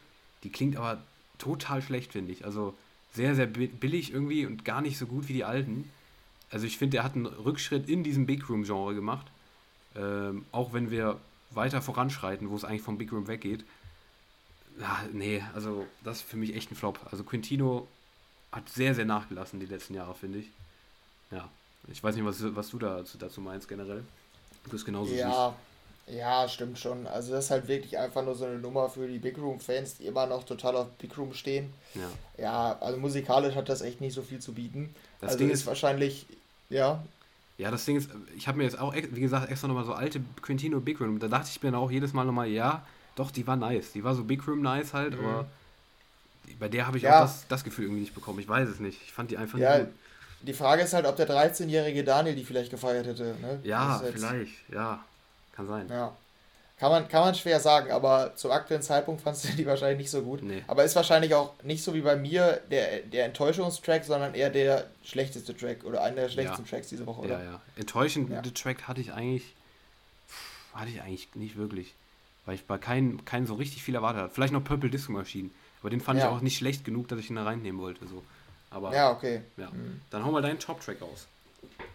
Die klingt aber total schlecht, finde ich. Also sehr, sehr bi- billig irgendwie und gar nicht so gut wie die alten. Also ich finde, er hat einen Rückschritt in diesem Big Room-Genre gemacht. Ähm, auch wenn wir weiter voranschreiten, wo es eigentlich vom Big Room weggeht. Ja, nee, also das ist für mich echt ein Flop. Also Quintino hat sehr, sehr nachgelassen die letzten Jahre, finde ich. Ja, ich weiß nicht, was, was du dazu, dazu meinst generell. Du es genauso siehst. Ja, stimmt schon. Also das ist halt wirklich einfach nur so eine Nummer für die Big Room-Fans, die immer noch total auf Big Room stehen. Ja. Ja, also musikalisch hat das echt nicht so viel zu bieten. Das also Ding ist ist- wahrscheinlich, ja, Ja, das Ding ist, ich habe mir jetzt auch, wie gesagt, extra nochmal so alte Quintino Big Room. Da dachte ich mir dann auch jedes Mal nochmal, ja, doch, die war nice. Die war so Big Room nice halt, Mhm. aber bei der habe ich Ja. auch das, das Gefühl irgendwie nicht bekommen. Ich weiß es nicht. Ich fand die einfach Ja, nicht gut. die Frage ist halt, ob der 13-jährige Daniel die vielleicht gefeiert hätte. Ne? Ja, vielleicht, ja. Kann sein. Ja. kann man, kann man schwer sagen, aber zum aktuellen Zeitpunkt fandst du die wahrscheinlich nicht so gut. Nee. Aber ist wahrscheinlich auch nicht so wie bei mir der, der Enttäuschungstrack, sondern eher der schlechteste Track oder einer der schlechtesten ja. Tracks diese Woche, oder? Ja, ja. Enttäuschende ja. Track hatte ich eigentlich hatte ich eigentlich nicht wirklich. Weil ich bei keinem kein so richtig viel erwartet habe. Vielleicht noch Purple Disco Machine. Aber den fand ja. ich auch nicht schlecht genug, dass ich ihn da reinnehmen wollte. So. Aber, ja, okay. Ja. Mhm. Dann hau mal deinen Top-Track aus.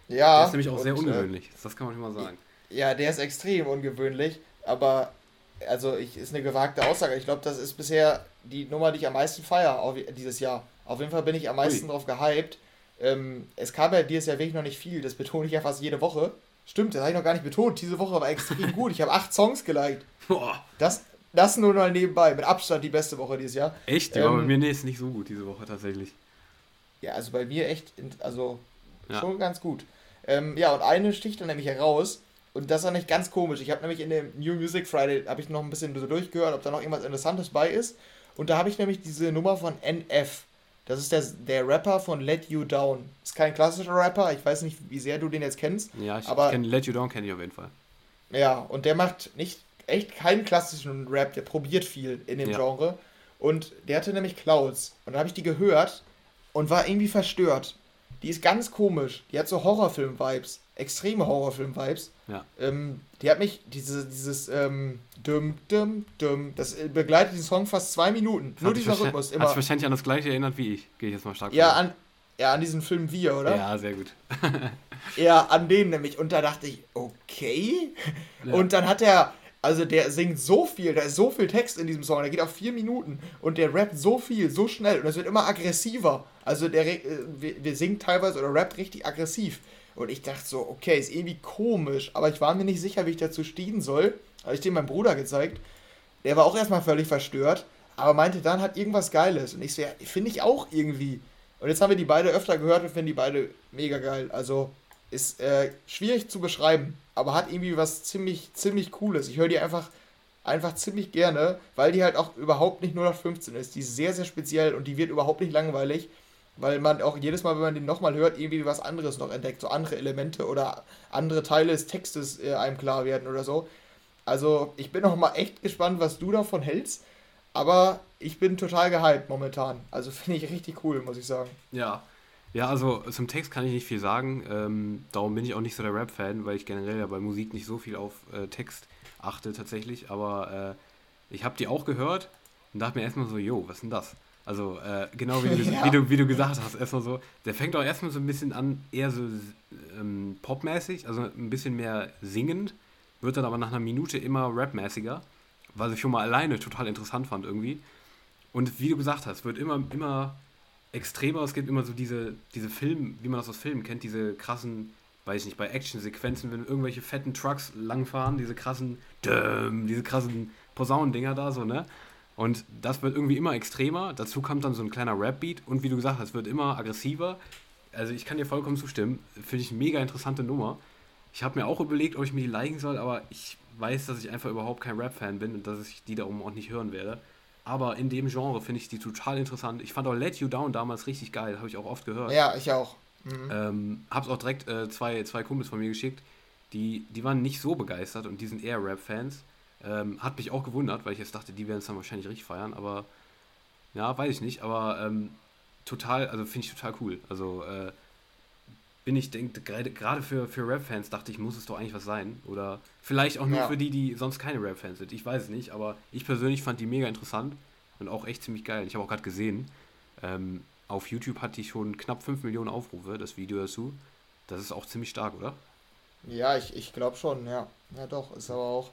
Ja. Der ist nämlich auch und, sehr äh, ungewöhnlich. das kann man schon mal sagen. Ja, der ist extrem ungewöhnlich. Aber, also, ich, ist eine gewagte Aussage. Ich glaube, das ist bisher die Nummer, die ich am meisten feiere dieses Jahr. Auf jeden Fall bin ich am meisten Ui. drauf gehypt. Ähm, es kam ja dieses Jahr wirklich noch nicht viel. Das betone ich ja fast jede Woche. Stimmt, das habe ich noch gar nicht betont. Diese Woche war extrem gut. Ich habe acht Songs geliked. Boah. Das, das nur mal nebenbei. Mit Abstand die beste Woche dieses Jahr. Echt? Ja, ähm, bei mir nee, ist nicht so gut diese Woche tatsächlich. Ja, also bei mir echt, also ja. schon ganz gut. Ähm, ja, und eine sticht dann nämlich heraus. Und das war nicht ganz komisch. Ich habe nämlich in dem New Music Friday, habe ich noch ein bisschen so durchgehört, ob da noch irgendwas Interessantes bei ist. Und da habe ich nämlich diese Nummer von NF. Das ist der, der Rapper von Let You Down. Ist kein klassischer Rapper, ich weiß nicht, wie sehr du den jetzt kennst. Ja, ich, aber, kenn, Let You Down kenne ich auf jeden Fall. Ja, und der macht nicht echt keinen klassischen Rap, der probiert viel in dem ja. Genre. Und der hatte nämlich Clouds. Und dann habe ich die gehört und war irgendwie verstört. Die ist ganz komisch. Die hat so Horrorfilm-Vibes. Extreme Horrorfilm-Vibes. Ja. Ähm, die hat mich, diese, dieses ähm, Dum, Dum, Dum, das begleitet den Song fast zwei Minuten. Das Nur dieser Rhythmus. Immer. Hat wahrscheinlich an das gleiche erinnert wie ich. Gehe ich jetzt mal stark Ja, an, ja, an diesen Film Wir, oder? Ja, sehr gut. ja, an den nämlich. Und da dachte ich, okay. Ja. Und dann hat er, also der singt so viel, da ist so viel Text in diesem Song, der geht auf vier Minuten und der rappt so viel, so schnell und es wird immer aggressiver. Also der, äh, wir, wir singt teilweise oder rappt richtig aggressiv. Und ich dachte so, okay, ist irgendwie komisch, aber ich war mir nicht sicher, wie ich dazu stehen soll. Habe ich dem meinem Bruder gezeigt. Der war auch erstmal völlig verstört, aber meinte dann hat irgendwas Geiles. Und ich so, ja, finde ich auch irgendwie. Und jetzt haben wir die beide öfter gehört und finden die beide mega geil. Also ist äh, schwierig zu beschreiben, aber hat irgendwie was ziemlich, ziemlich Cooles. Ich höre die einfach, einfach ziemlich gerne, weil die halt auch überhaupt nicht nur nach 15 ist. Die ist sehr, sehr speziell und die wird überhaupt nicht langweilig weil man auch jedes Mal, wenn man den nochmal hört, irgendwie was anderes noch entdeckt, so andere Elemente oder andere Teile des Textes äh, einem klar werden oder so. Also ich bin noch mal echt gespannt, was du davon hältst, aber ich bin total gehypt momentan. Also finde ich richtig cool, muss ich sagen. Ja. Ja, also zum Text kann ich nicht viel sagen. Ähm, darum bin ich auch nicht so der Rap-Fan, weil ich generell ja bei Musik nicht so viel auf äh, Text achte tatsächlich. Aber äh, ich habe die auch gehört und dachte mir erstmal so, jo, was ist denn das? Also äh, genau wie du, ja. wie, du, wie du gesagt hast, erstmal so, der fängt auch erstmal so ein bisschen an, eher so ähm, popmäßig, also ein bisschen mehr singend, wird dann aber nach einer Minute immer rapmäßiger, was ich schon mal alleine total interessant fand irgendwie. Und wie du gesagt hast, wird immer, immer extremer, es gibt immer so diese, diese Film, wie man das aus Filmen kennt, diese krassen, weiß ich nicht, bei Action-Sequenzen, wenn irgendwelche fetten Trucks langfahren, diese krassen, diese krassen Posaunendinger da so, ne? Und das wird irgendwie immer extremer. Dazu kommt dann so ein kleiner Rap-Beat und wie du gesagt hast, wird immer aggressiver. Also ich kann dir vollkommen zustimmen. Finde ich eine mega interessante Nummer. Ich habe mir auch überlegt, ob ich mir die liken soll, aber ich weiß, dass ich einfach überhaupt kein Rap-Fan bin und dass ich die darum auch nicht hören werde. Aber in dem Genre finde ich die total interessant. Ich fand auch Let You Down damals richtig geil, habe ich auch oft gehört. Ja, ich auch. Mhm. Ähm, hab's auch direkt äh, zwei, zwei Kumpels von mir geschickt, die, die waren nicht so begeistert und die sind eher Rap-Fans. Ähm, hat mich auch gewundert, weil ich jetzt dachte, die werden es dann wahrscheinlich richtig feiern, aber ja, weiß ich nicht, aber ähm, total, also finde ich total cool. Also äh, bin ich, denke, gerade für, für Rap-Fans dachte ich, muss es doch eigentlich was sein. Oder vielleicht auch nur ja. für die, die sonst keine Rap-Fans sind. Ich weiß es nicht, aber ich persönlich fand die mega interessant und auch echt ziemlich geil. Ich habe auch gerade gesehen, ähm, auf YouTube hat die schon knapp 5 Millionen Aufrufe, das Video dazu. Das ist auch ziemlich stark, oder? Ja, ich, ich glaube schon, ja. Ja, doch, ist aber auch.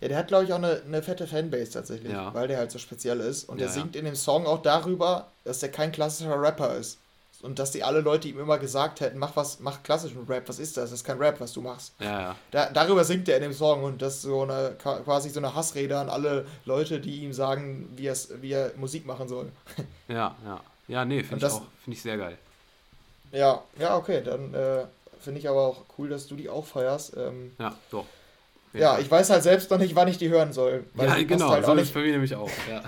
Ja, der hat, glaube ich, auch eine, eine fette Fanbase tatsächlich, ja. weil der halt so speziell ist. Und ja, der singt in dem Song auch darüber, dass der kein klassischer Rapper ist. Und dass die alle Leute ihm immer gesagt hätten, mach was, mach klassischen Rap, was ist das? Das ist kein Rap, was du machst. Ja, ja. Da, darüber singt er in dem Song und das ist so eine quasi so eine Hassrede an alle Leute, die ihm sagen, wie, wie er Musik machen soll. Ja, ja. Ja, nee, finde ich auch, finde ich sehr geil. Ja, ja, okay, dann äh, finde ich aber auch cool, dass du die auch feierst. Ähm, ja, doch. Ja, ich weiß halt selbst noch nicht, wann ich die hören soll. ja, genau, halt so ist bei mir nämlich auch, ja.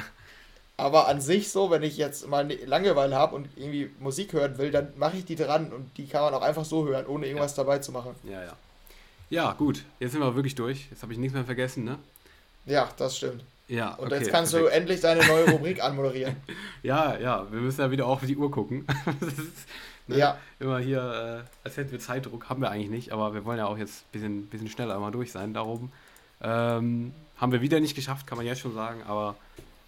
Aber an sich so, wenn ich jetzt mal ne, Langeweile habe und irgendwie Musik hören will, dann mache ich die dran und die kann man auch einfach so hören, ohne irgendwas ja. dabei zu machen. Ja, ja. Ja, gut. Jetzt sind wir wirklich durch. Jetzt habe ich nichts mehr vergessen, ne? Ja, das stimmt. Ja, Und jetzt kannst du endlich deine neue Rubrik anmoderieren. Ja, ja, wir müssen ja wieder auch auf die Uhr gucken. das ist, ne, Ja. Immer hier, äh, als hätten wir Zeitdruck, haben wir eigentlich nicht, aber wir wollen ja auch jetzt ein bisschen, bisschen schneller mal durch sein. Darum ähm, haben wir wieder nicht geschafft, kann man jetzt schon sagen, aber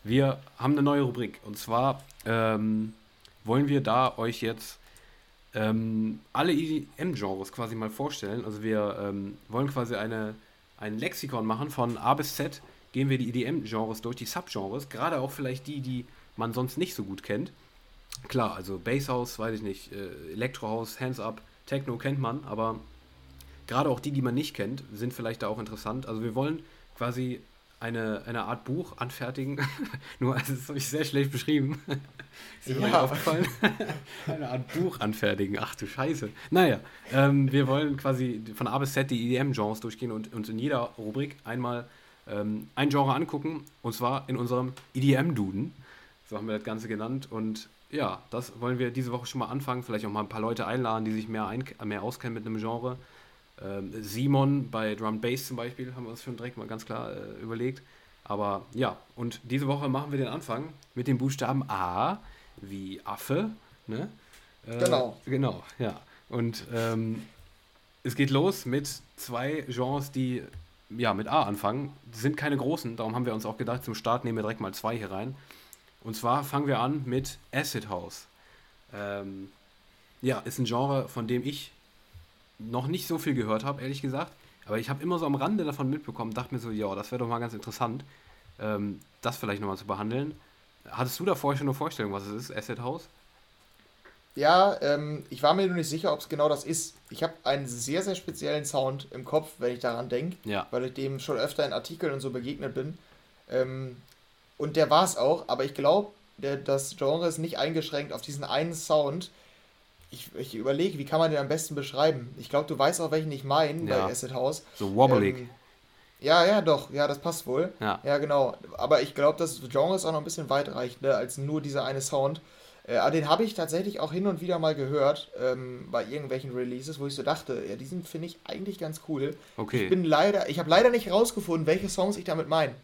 wir haben eine neue Rubrik. Und zwar ähm, wollen wir da euch jetzt ähm, alle EDM-Genres quasi mal vorstellen. Also wir ähm, wollen quasi eine, ein Lexikon machen von A bis Z. Gehen wir die EDM-Genres durch, die Subgenres, gerade auch vielleicht die, die man sonst nicht so gut kennt. Klar, also Basshouse, weiß ich nicht, äh, Elektrohouse, Hands Up, Techno kennt man, aber gerade auch die, die man nicht kennt, sind vielleicht da auch interessant. Also wir wollen quasi eine, eine Art Buch anfertigen. Nur, also das habe ich sehr schlecht beschrieben. Ist mir Ja. mal aufgefallen. eine Art Buch anfertigen. Ach du Scheiße. Naja, ähm, wir wollen quasi von A bis Z die EDM-Genres durchgehen und uns in jeder Rubrik einmal ähm, ein Genre angucken. Und zwar in unserem EDM-Duden. So haben wir das Ganze genannt. Und ja, das wollen wir diese Woche schon mal anfangen. Vielleicht auch mal ein paar Leute einladen, die sich mehr, ein, mehr auskennen mit einem Genre. Ähm, Simon bei Drum Bass zum Beispiel haben wir uns schon direkt mal ganz klar äh, überlegt. Aber ja, und diese Woche machen wir den Anfang mit dem Buchstaben A wie Affe. Ne? Äh, Genau. Genau, ja. Und ähm, es geht los mit zwei Genres, die ja mit A anfangen. Die sind keine großen, darum haben wir uns auch gedacht, zum Start nehmen wir direkt mal zwei hier rein. Und zwar fangen wir an mit Acid House. Ähm, ja, ist ein Genre, von dem ich noch nicht so viel gehört habe, ehrlich gesagt. Aber ich habe immer so am Rande davon mitbekommen, dachte mir so, ja, das wäre doch mal ganz interessant, ähm, das vielleicht nochmal zu behandeln. Hattest du da vorher schon eine Vorstellung, was es ist, Acid House? Ja, ähm, ich war mir nur nicht sicher, ob es genau das ist. Ich habe einen sehr, sehr speziellen Sound im Kopf, wenn ich daran denke, Ja. weil ich dem schon öfter in Artikeln und so begegnet bin. Ähm, und der war es auch, aber ich glaube, das Genre ist nicht eingeschränkt auf diesen einen Sound. Ich, ich überlege, wie kann man den am besten beschreiben? Ich glaube, du weißt auch, welchen ich meine Ja. bei Acid House. So wobblig. Ähm, ja, ja, doch, ja, das passt wohl. Ja. Ja, genau. Aber ich glaube, das Genre ist auch noch ein bisschen weitreichender als nur dieser eine Sound. Äh, den habe ich tatsächlich auch hin und wieder mal gehört ähm, bei irgendwelchen Releases, wo ich so dachte, ja, diesen finde ich eigentlich ganz cool. Okay. Ich bin leider, ich habe leider nicht rausgefunden, welche Songs ich damit meine.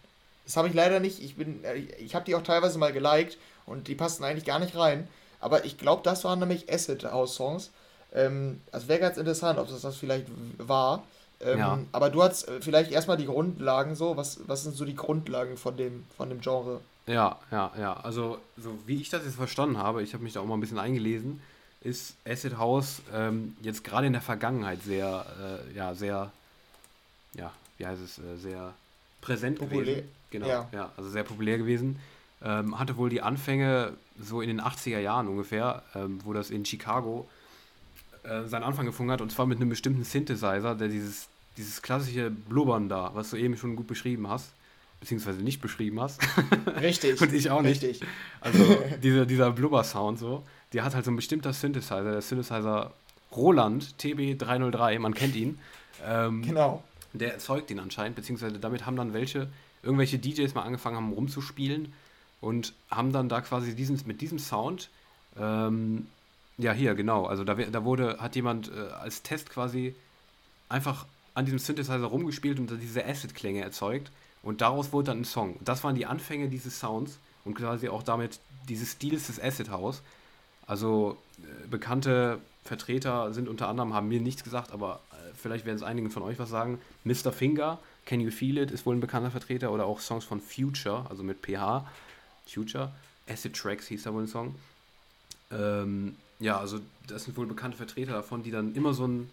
Das habe ich leider nicht. Ich bin, äh, ich habe die auch teilweise mal geliked und die passten eigentlich gar nicht rein. Aber ich glaube, das waren nämlich Acid House Songs. Ähm, also wäre ganz interessant, ob das das vielleicht war. Ähm, Ja. Aber du hast äh, vielleicht erstmal die Grundlagen so. Was, was sind so die Grundlagen von dem, von dem Genre? Ja, ja, ja. Also, so wie ich das jetzt verstanden habe, ich habe mich da auch mal ein bisschen eingelesen, ist Acid House ähm, jetzt gerade in der Vergangenheit sehr, äh, ja, sehr, ja, wie heißt es, äh, sehr präsent Populär. gewesen. Genau, Ja. ja. also sehr populär gewesen. Ähm, hatte wohl die Anfänge so in den 80er Jahren ungefähr, ähm, wo das in Chicago äh, seinen Anfang gefunden hat, und zwar mit einem bestimmten Synthesizer, der dieses, dieses klassische Blubbern da, was du eben schon gut beschrieben hast, beziehungsweise nicht beschrieben hast. Richtig. Und ich auch nicht. Richtig. Also dieser, dieser Blubber-Sound so, der hat halt so ein bestimmter Synthesizer, der Synthesizer Roland TB303, man kennt ihn. Ähm, Genau. Der erzeugt ihn anscheinend, beziehungsweise damit haben dann welche, irgendwelche DJs mal angefangen haben rumzuspielen und haben dann da quasi diesen, mit diesem Sound, ähm, ja hier, genau, also da, da wurde, hat jemand äh, als Test quasi einfach an diesem Synthesizer rumgespielt und diese Acid-Klänge erzeugt und daraus wurde dann ein Song. Das waren die Anfänge dieses Sounds und quasi auch damit dieses Stils des Acid House. Also äh, bekannte Vertreter sind unter anderem, haben mir nichts gesagt, aber äh, vielleicht werden es einigen von euch was sagen. Mr. Finger, Can You Feel It, ist wohl ein bekannter Vertreter oder auch Songs von Future, also mit PH, Future. Acid Tracks hieß da wohl ein Song. Ähm, ja, also das sind wohl bekannte Vertreter davon, die dann immer so ein,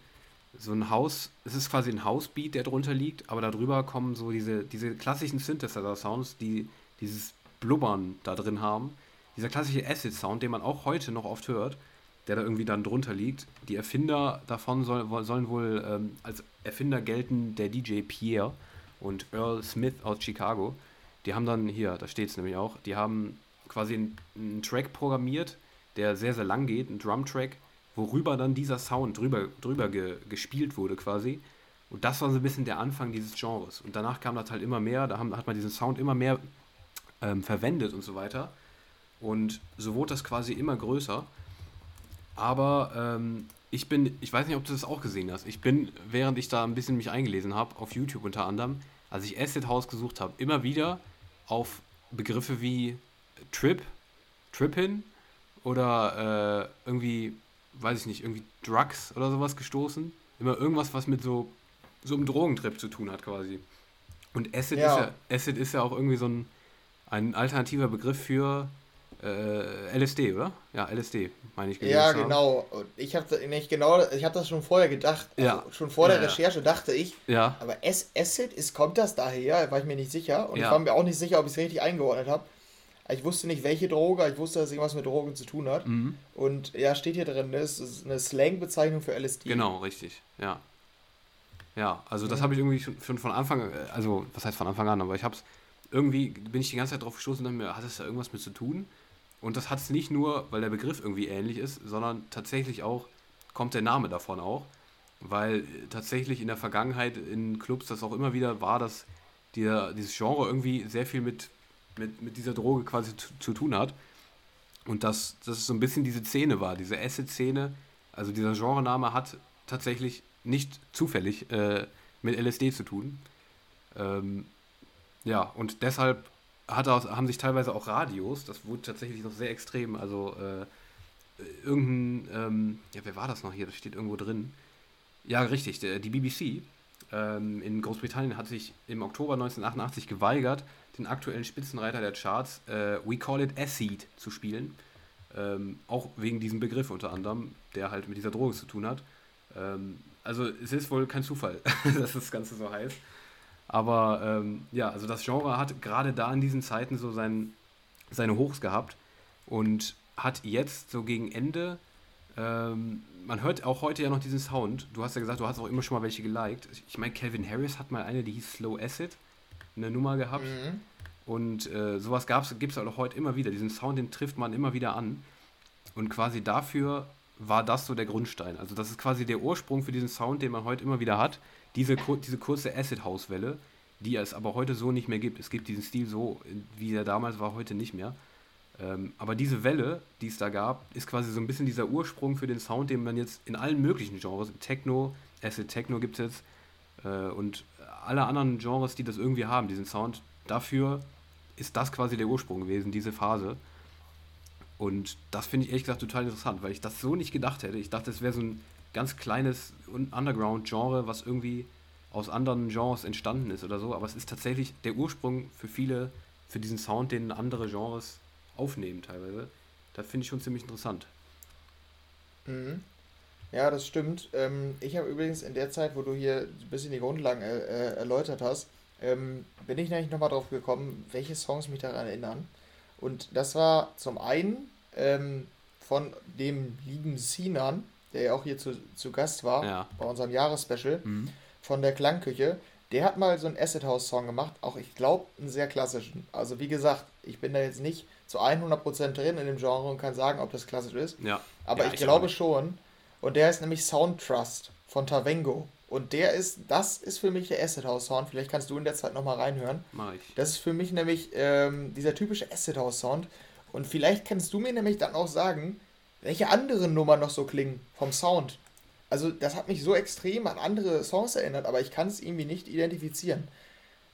so ein Haus, es ist quasi ein Hausbeat, der drunter liegt, aber darüber kommen so diese, diese klassischen Synthesizer-Sounds, die dieses Blubbern da drin haben. Dieser klassische Acid-Sound, den man auch heute noch oft hört, der da irgendwie dann drunter liegt. Die Erfinder davon soll, sollen wohl ähm, als Erfinder gelten der DJ Pierre und Earl Smith aus Chicago. Die haben dann, hier, da steht es nämlich auch, die haben quasi einen, einen Track programmiert, der sehr, sehr lang geht, ein Drum-Track, worüber dann dieser Sound drüber, drüber ge, gespielt wurde quasi. Und das war so ein bisschen der Anfang dieses Genres. Und danach kam das halt immer mehr, da haben, hat man diesen Sound immer mehr ähm, verwendet und so weiter. Und so wurde das quasi immer größer. Aber ähm, ich bin, ich weiß nicht, ob du das auch gesehen hast. Ich bin, während ich da ein bisschen mich eingelesen habe, auf YouTube unter anderem, als ich Acid House gesucht habe, immer wieder auf Begriffe wie Trip, Trippin oder äh, irgendwie, weiß ich nicht, irgendwie Drugs oder sowas gestoßen. Immer irgendwas, was mit so, so einem Drogentrip zu tun hat quasi. Und Acid, ja. Ist, ja, Acid ist ja auch irgendwie so ein, ein alternativer Begriff für äh, LSD, oder? Ja, LSD, meine ich. Ja, genau. Ich habe nicht genau, ich habe das schon vorher gedacht. Also ja. Schon vor der ja, Recherche dachte ich. Ja. Aber Acid ist, kommt das daher? War ich mir nicht sicher. Und ich war mir auch nicht sicher, ob ich es richtig eingeordnet habe. Ich wusste nicht, welche Droge, ich wusste, dass es irgendwas mit Drogen zu tun hat. Mhm. Und ja, steht hier drin, das ist eine Slang-Bezeichnung für LSD. Genau, richtig, ja. Ja, also das mhm. habe ich irgendwie schon, von Anfang, also was heißt von Anfang an, aber ich habe es irgendwie, bin ich die ganze Zeit drauf gestoßen und dachte mir, hat das da irgendwas mit zu tun? Und das hat es nicht nur, weil der Begriff irgendwie ähnlich ist, sondern tatsächlich auch, kommt der Name davon auch, weil tatsächlich in der Vergangenheit in Clubs das auch immer wieder war, dass dieser, dieses Genre irgendwie sehr viel mit, mit, mit dieser Droge quasi zu, zu tun hat. Und dass das so ein bisschen diese Szene war, diese Acid-Szene, also dieser Genrename hat tatsächlich nicht zufällig äh, mit LSD zu tun. Ähm, ja, und deshalb hat auch, haben sich teilweise auch Radios, das wurde tatsächlich noch sehr extrem, also äh, irgendein, ähm, ja, wer war das noch hier? Das steht irgendwo drin. Ja, richtig, der, die BBC ähm, in Großbritannien hat sich im Oktober 1988 geweigert, den aktuellen Spitzenreiter der Charts, äh, We Call It Acid, zu spielen. Ähm, auch wegen diesem Begriff unter anderem, der halt mit dieser Droge zu tun hat. Ähm, also es ist wohl kein Zufall, dass das Ganze so heißt. Aber ähm, ja, also das Genre hat gerade da in diesen Zeiten so sein, seine Hochs gehabt und hat jetzt so gegen Ende, ähm, man hört auch heute ja noch diesen Sound. Du hast ja gesagt, du hast auch immer schon mal welche geliked. Ich meine, Calvin Harris hat mal eine, die hieß Slow Acid, eine Nummer gehabt. Mhm. Und äh, sowas gibt es auch heute immer wieder. Diesen Sound, den trifft man immer wieder an. Und quasi dafür war das so der Grundstein. Also das ist quasi der Ursprung für diesen Sound, den man heute immer wieder hat diese, diese kurze Acid-House-Welle, die es aber heute so nicht mehr gibt. Es gibt diesen Stil so, wie er damals war, heute nicht mehr. Ähm, aber diese Welle, die es da gab, ist quasi so ein bisschen dieser Ursprung für den Sound, den man jetzt in allen möglichen Genres, Techno, Acid Techno gibt es jetzt, äh, und alle anderen Genres, die das irgendwie haben, diesen Sound, dafür ist das quasi der Ursprung gewesen, diese Phase. Und das finde ich ehrlich gesagt total interessant, weil ich das so nicht gedacht hätte. Ich dachte, es wäre so ein ganz kleines Underground-Genre, was irgendwie aus anderen Genres entstanden ist oder so, aber es ist tatsächlich der Ursprung für viele, für diesen Sound, den andere Genres aufnehmen teilweise. Das finde ich schon ziemlich interessant. Mhm. Ja, das stimmt. Ähm, ich habe übrigens in der Zeit, wo du hier ein bisschen die Grundlagen äh, äh erläutert hast, ähm, bin ich nämlich nochmal drauf gekommen, welche Songs mich daran erinnern. Und das war zum einen ähm, von dem lieben Sinan, der ja auch hier zu, zu Gast war, ja. bei unserem Jahresspecial mhm. von der Klangküche. Der hat mal so einen Acid House Song gemacht, auch ich glaube einen sehr klassischen. Also wie gesagt, ich bin da jetzt nicht zu 100% drin in dem Genre und kann sagen, ob das klassisch ist. Ja. Aber ja, ich, ich, glaube schon. Und der ist nämlich Sound Trust von Tavengo. Und der ist, das ist für mich der Acid House Sound. Vielleicht kannst du in der Zeit nochmal reinhören. Mach ich. Das ist für mich nämlich ähm, dieser typische Acid House Sound. Und vielleicht kannst du mir nämlich dann auch sagen, welche anderen Nummern noch so klingen vom Sound. Also das hat mich so extrem an andere Songs erinnert, aber ich kann es irgendwie nicht identifizieren.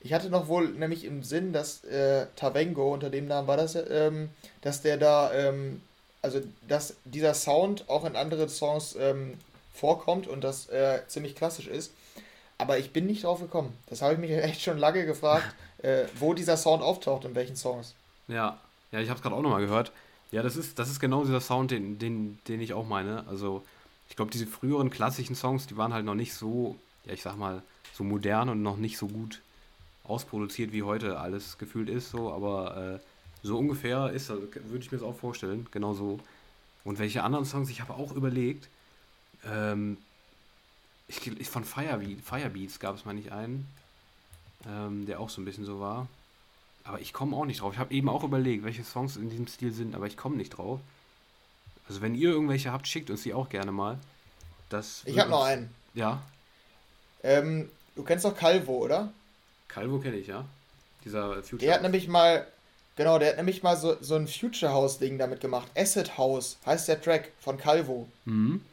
Ich hatte noch wohl nämlich im Sinn, dass äh, Tavengo, unter dem Namen war das, ähm, dass der da, ähm, also dass dieser Sound auch in anderen Songs ähm, vorkommt und das äh, ziemlich klassisch ist. Aber ich bin nicht drauf gekommen. Das habe ich mich echt schon lange gefragt, äh, wo dieser Sound auftaucht, in welchen Songs. Ja, ja, ich habe es gerade auch nochmal gehört. Ja, das ist, das ist genau dieser Sound, den, den, den ich auch meine. Also, ich glaube, diese früheren klassischen Songs, die waren halt noch nicht so, ja, ich sag mal, so modern und noch nicht so gut ausproduziert, wie heute alles gefühlt ist, so, aber äh, so ungefähr ist das, würde ich mir das auch vorstellen, genau so. Und welche anderen Songs, ich habe auch überlegt, ähm, ich, ich von Firebeat, Firebeats gab es mal nicht einen, ähm, der auch so ein bisschen so war. Aber ich komme auch nicht drauf. Ich habe eben auch überlegt, welche Songs in diesem Stil sind, aber ich komme nicht drauf. Also wenn ihr irgendwelche habt, schickt uns die auch gerne mal. Das ich habe noch einen. Ja. Ähm, du kennst doch Calvo, oder? Calvo kenne ich, ja. Dieser Future. Der hat nämlich mal, genau, der hat nämlich mal so, so ein Future House Ding damit gemacht. Acid House heißt der Track von Calvo. Mhm.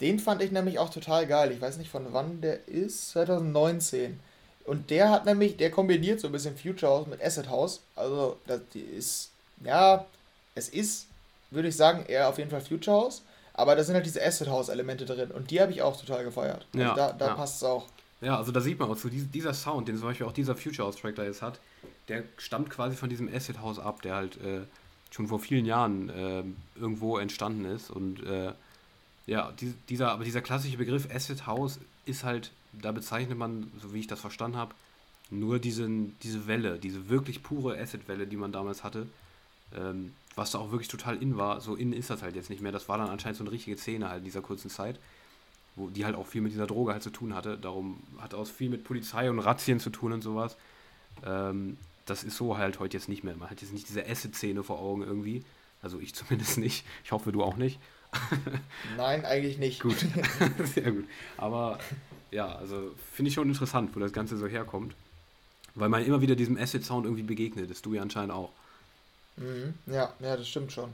Den fand ich nämlich auch total geil. Ich weiß nicht von wann der ist, 2019. Und der hat nämlich, der kombiniert so ein bisschen Future House mit Acid House. Also, das ist, ja, es ist, würde ich sagen, eher auf jeden Fall Future House. Aber da sind halt diese Acid House Elemente drin. Und die habe ich auch total gefeiert. Also Ja, da da ja. passt es auch. Ja, also da sieht man auch so, dies- dieser Sound, den zum Beispiel auch dieser Future House Track da jetzt hat, der stammt quasi von diesem Acid House ab, der halt äh, schon vor vielen Jahren äh, irgendwo entstanden ist. Und äh, ja, die, dieser, aber dieser klassische Begriff Acid House ist halt, da bezeichnet man, so wie ich das verstanden habe, nur diesen, diese Welle, diese wirklich pure Acid-Welle, die man damals hatte. Ähm, was da auch wirklich total in war. So in ist das halt jetzt nicht mehr. Das war dann anscheinend so eine richtige Szene halt in dieser kurzen Zeit wo die halt auch viel mit dieser Droge halt zu tun hatte. Darum hat auch viel mit Polizei und Razzien zu tun und sowas. Ähm, das ist so halt heute jetzt nicht mehr. Man hat jetzt nicht diese Acid-Szene vor Augen irgendwie. Also ich zumindest nicht. Ich hoffe, du auch nicht. Nein, eigentlich nicht. Gut. Sehr gut. Aber ja, also finde ich schon interessant, wo das Ganze so herkommt. Weil man immer wieder diesem Acid-Sound irgendwie begegnet. Das du ja anscheinend auch. Mhm. Ja, ja, das stimmt schon.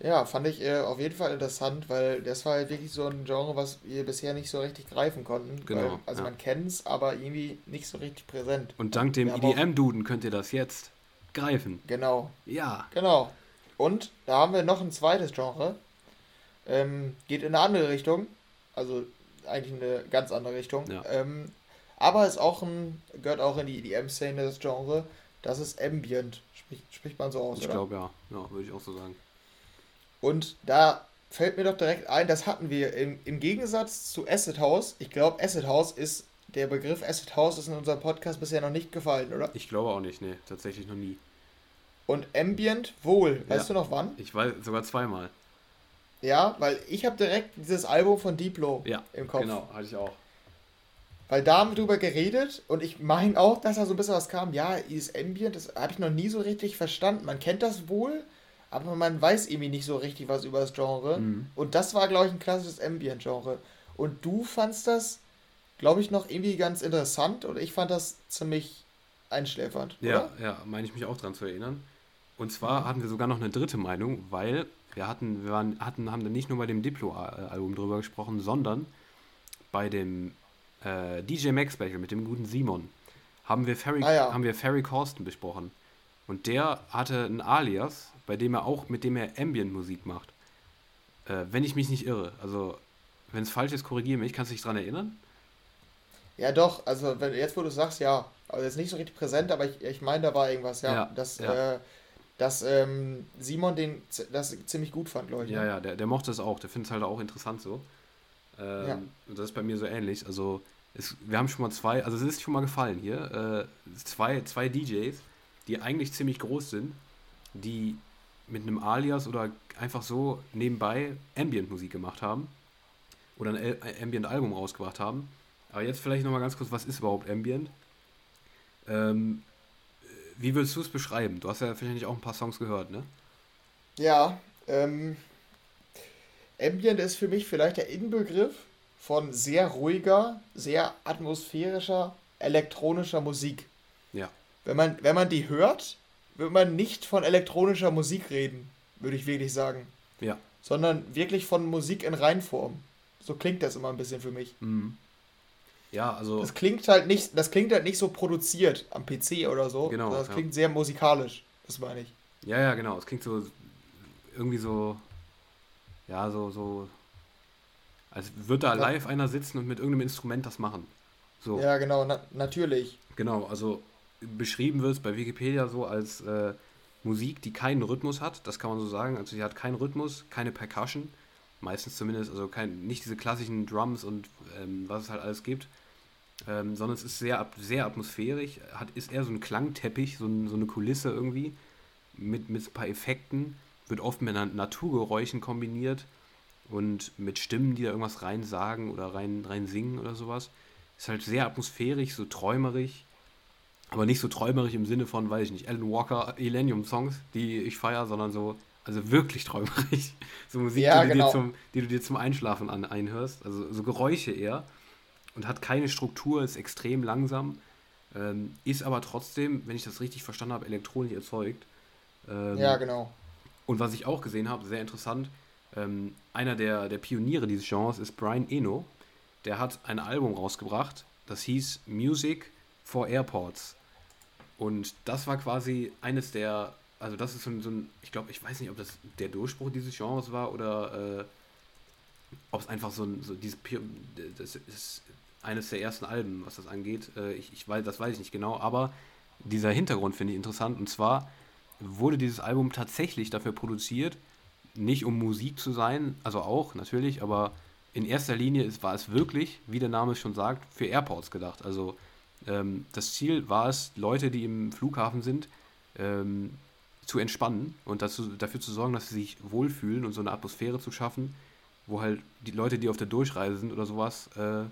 Ja, fand ich äh, auf jeden Fall interessant, weil das war halt wirklich so ein Genre, was wir bisher nicht so richtig greifen konnten. Genau, Weil, also ja. man kennt es, aber irgendwie nicht so richtig präsent. Und dank dem EDM-Duden könnt ihr das jetzt greifen. Genau, Ja. genau. Und da haben wir noch ein zweites Genre. Ähm, geht in eine andere Richtung. Also eigentlich in eine ganz andere Richtung. Ja. Ähm, aber ist auch ein, gehört auch in die EDM-Szene das Genre. Das ist Ambient. Spricht, spricht man so aus, Ich glaube ja. Ja, würde ich auch so sagen. Und da fällt mir doch direkt ein, das hatten wir im, im Gegensatz zu Acid House. Ich glaube, Acid House ist, der Begriff Acid House ist in unserem Podcast bisher noch nicht gefallen, oder? Ich glaube auch nicht, nee, tatsächlich noch nie. Und Ambient wohl. Weißt Ja. du noch wann? Ich weiß sogar zweimal. Ja, weil ich habe direkt dieses Album von Diplo Ja, im Kopf. genau, hatte ich auch. Weil da haben wir drüber geredet und ich meine auch, dass da so ein bisschen was kam. Ja, dieses Ambient, das habe ich noch nie so richtig verstanden. Man kennt das wohl, aber man weiß irgendwie nicht so richtig was über das Genre. Mhm. Und das war, glaube ich, ein klassisches Ambient-Genre. Und du fandst das, glaube ich, noch irgendwie ganz interessant und ich fand das ziemlich einschläfernd. Ja, Oder? ja, meine ich mich auch dran zu erinnern. Und zwar hatten wir sogar noch eine dritte Meinung, weil wir hatten, wir waren, hatten, haben dann nicht nur bei dem Diplo-Album drüber gesprochen, sondern bei dem äh, DJ Max Special mit dem guten Simon haben wir Ferry, Ah, ja. haben wir Ferry Corsten besprochen. Und der hatte ein Alias, bei dem er auch, mit dem er Ambient-Musik macht. Äh, wenn ich mich nicht irre. Also, wenn es falsch ist, korrigiere mich. Kannst du dich dran erinnern? Ja, doch. Also, wenn, jetzt, wo du sagst, ja. Also, jetzt nicht so richtig präsent, aber ich, ich meine, da war irgendwas, ja. Ja, dass ja. Äh, dass ähm, Simon den das ziemlich gut fand, ich. Ja, ja, der, der mochte es auch. Der findet es halt auch interessant so. Ähm, Ja. Und das ist bei mir so ähnlich. Also, es, wir haben schon mal zwei, also es ist schon mal gefallen hier, äh, zwei, zwei DJs, die eigentlich ziemlich groß sind, die mit einem Alias oder einfach so nebenbei Ambient-Musik gemacht haben oder ein ein Ambient-Album rausgebracht haben. Aber jetzt vielleicht nochmal ganz kurz, was ist überhaupt Ambient? Ähm, wie würdest du es beschreiben? Du hast ja wahrscheinlich auch ein paar Songs gehört, ne? Ja, ähm, Ambient ist für mich vielleicht der Inbegriff von sehr ruhiger, sehr atmosphärischer, elektronischer Musik. Ja. Wenn man, wenn man die hört, wird man nicht von elektronischer Musik reden, würde ich wirklich sagen. Ja. Sondern wirklich von Musik in Reinform. So klingt das immer ein bisschen für mich. Mhm. Ja, also. Das klingt halt nicht, das klingt halt nicht so produziert am PC oder so. Genau, Das ja. klingt sehr musikalisch, das meine ich. Ja, ja, genau. Es klingt so irgendwie so, ja, so, so, als würde da Ja. live einer sitzen und mit irgendeinem Instrument das machen. So, Ja, genau, na, natürlich. genau. Also beschrieben wird es bei Wikipedia so als äh, Musik, die keinen Rhythmus hat. Das kann man so sagen. Also sie hat keinen Rhythmus, keine Percussion. Meistens zumindest, also kein, nicht diese klassischen Drums und ähm, was es halt alles gibt. Ähm, sondern es ist sehr, sehr atmosphärisch, hat, ist eher so ein Klangteppich, so, ein, so eine Kulisse irgendwie mit, mit ein paar Effekten, wird oft mit Na- Naturgeräuschen kombiniert und mit Stimmen, die da irgendwas rein sagen oder rein, rein singen oder sowas. Ist halt sehr atmosphärisch, so träumerisch, aber nicht so träumerisch im Sinne von, weiß ich nicht, Alan Walker Millennium-Songs, die ich feiere, sondern so, also wirklich träumerisch. So Musik, Ja, die, du genau. dir zum, die du dir zum Einschlafen an, einhörst, also so Geräusche eher und hat keine Struktur, ist extrem langsam, ähm, ist aber trotzdem, wenn ich das richtig verstanden habe, elektronisch erzeugt. Ähm, Ja, genau. und was ich auch gesehen habe, sehr interessant, Ähm, einer der, der Pioniere dieses Genres ist Brian Eno. Der hat ein Album rausgebracht, das hieß Music for Airports. Und das war quasi eines der, also das ist so ein, so ein ich glaube, ich weiß nicht, ob das der Durchbruch dieses Genres war oder äh, ob es einfach so ein, so dieses, das ist eines der ersten Alben, was das angeht. Äh, ich, ich weiß, das weiß ich nicht genau, aber dieser Hintergrund finde ich interessant. Und zwar wurde dieses Album tatsächlich dafür produziert, nicht um Musik zu sein, also auch natürlich, aber in erster Linie ist, war es wirklich, wie der Name es schon sagt, für Airports gedacht. Also ähm, das Ziel war es, Leute, die im Flughafen sind, ähm, zu entspannen und dazu, dafür zu sorgen, dass sie sich wohlfühlen und so eine Atmosphäre zu schaffen, wo halt die Leute, die auf der Durchreise sind oder sowas, äh,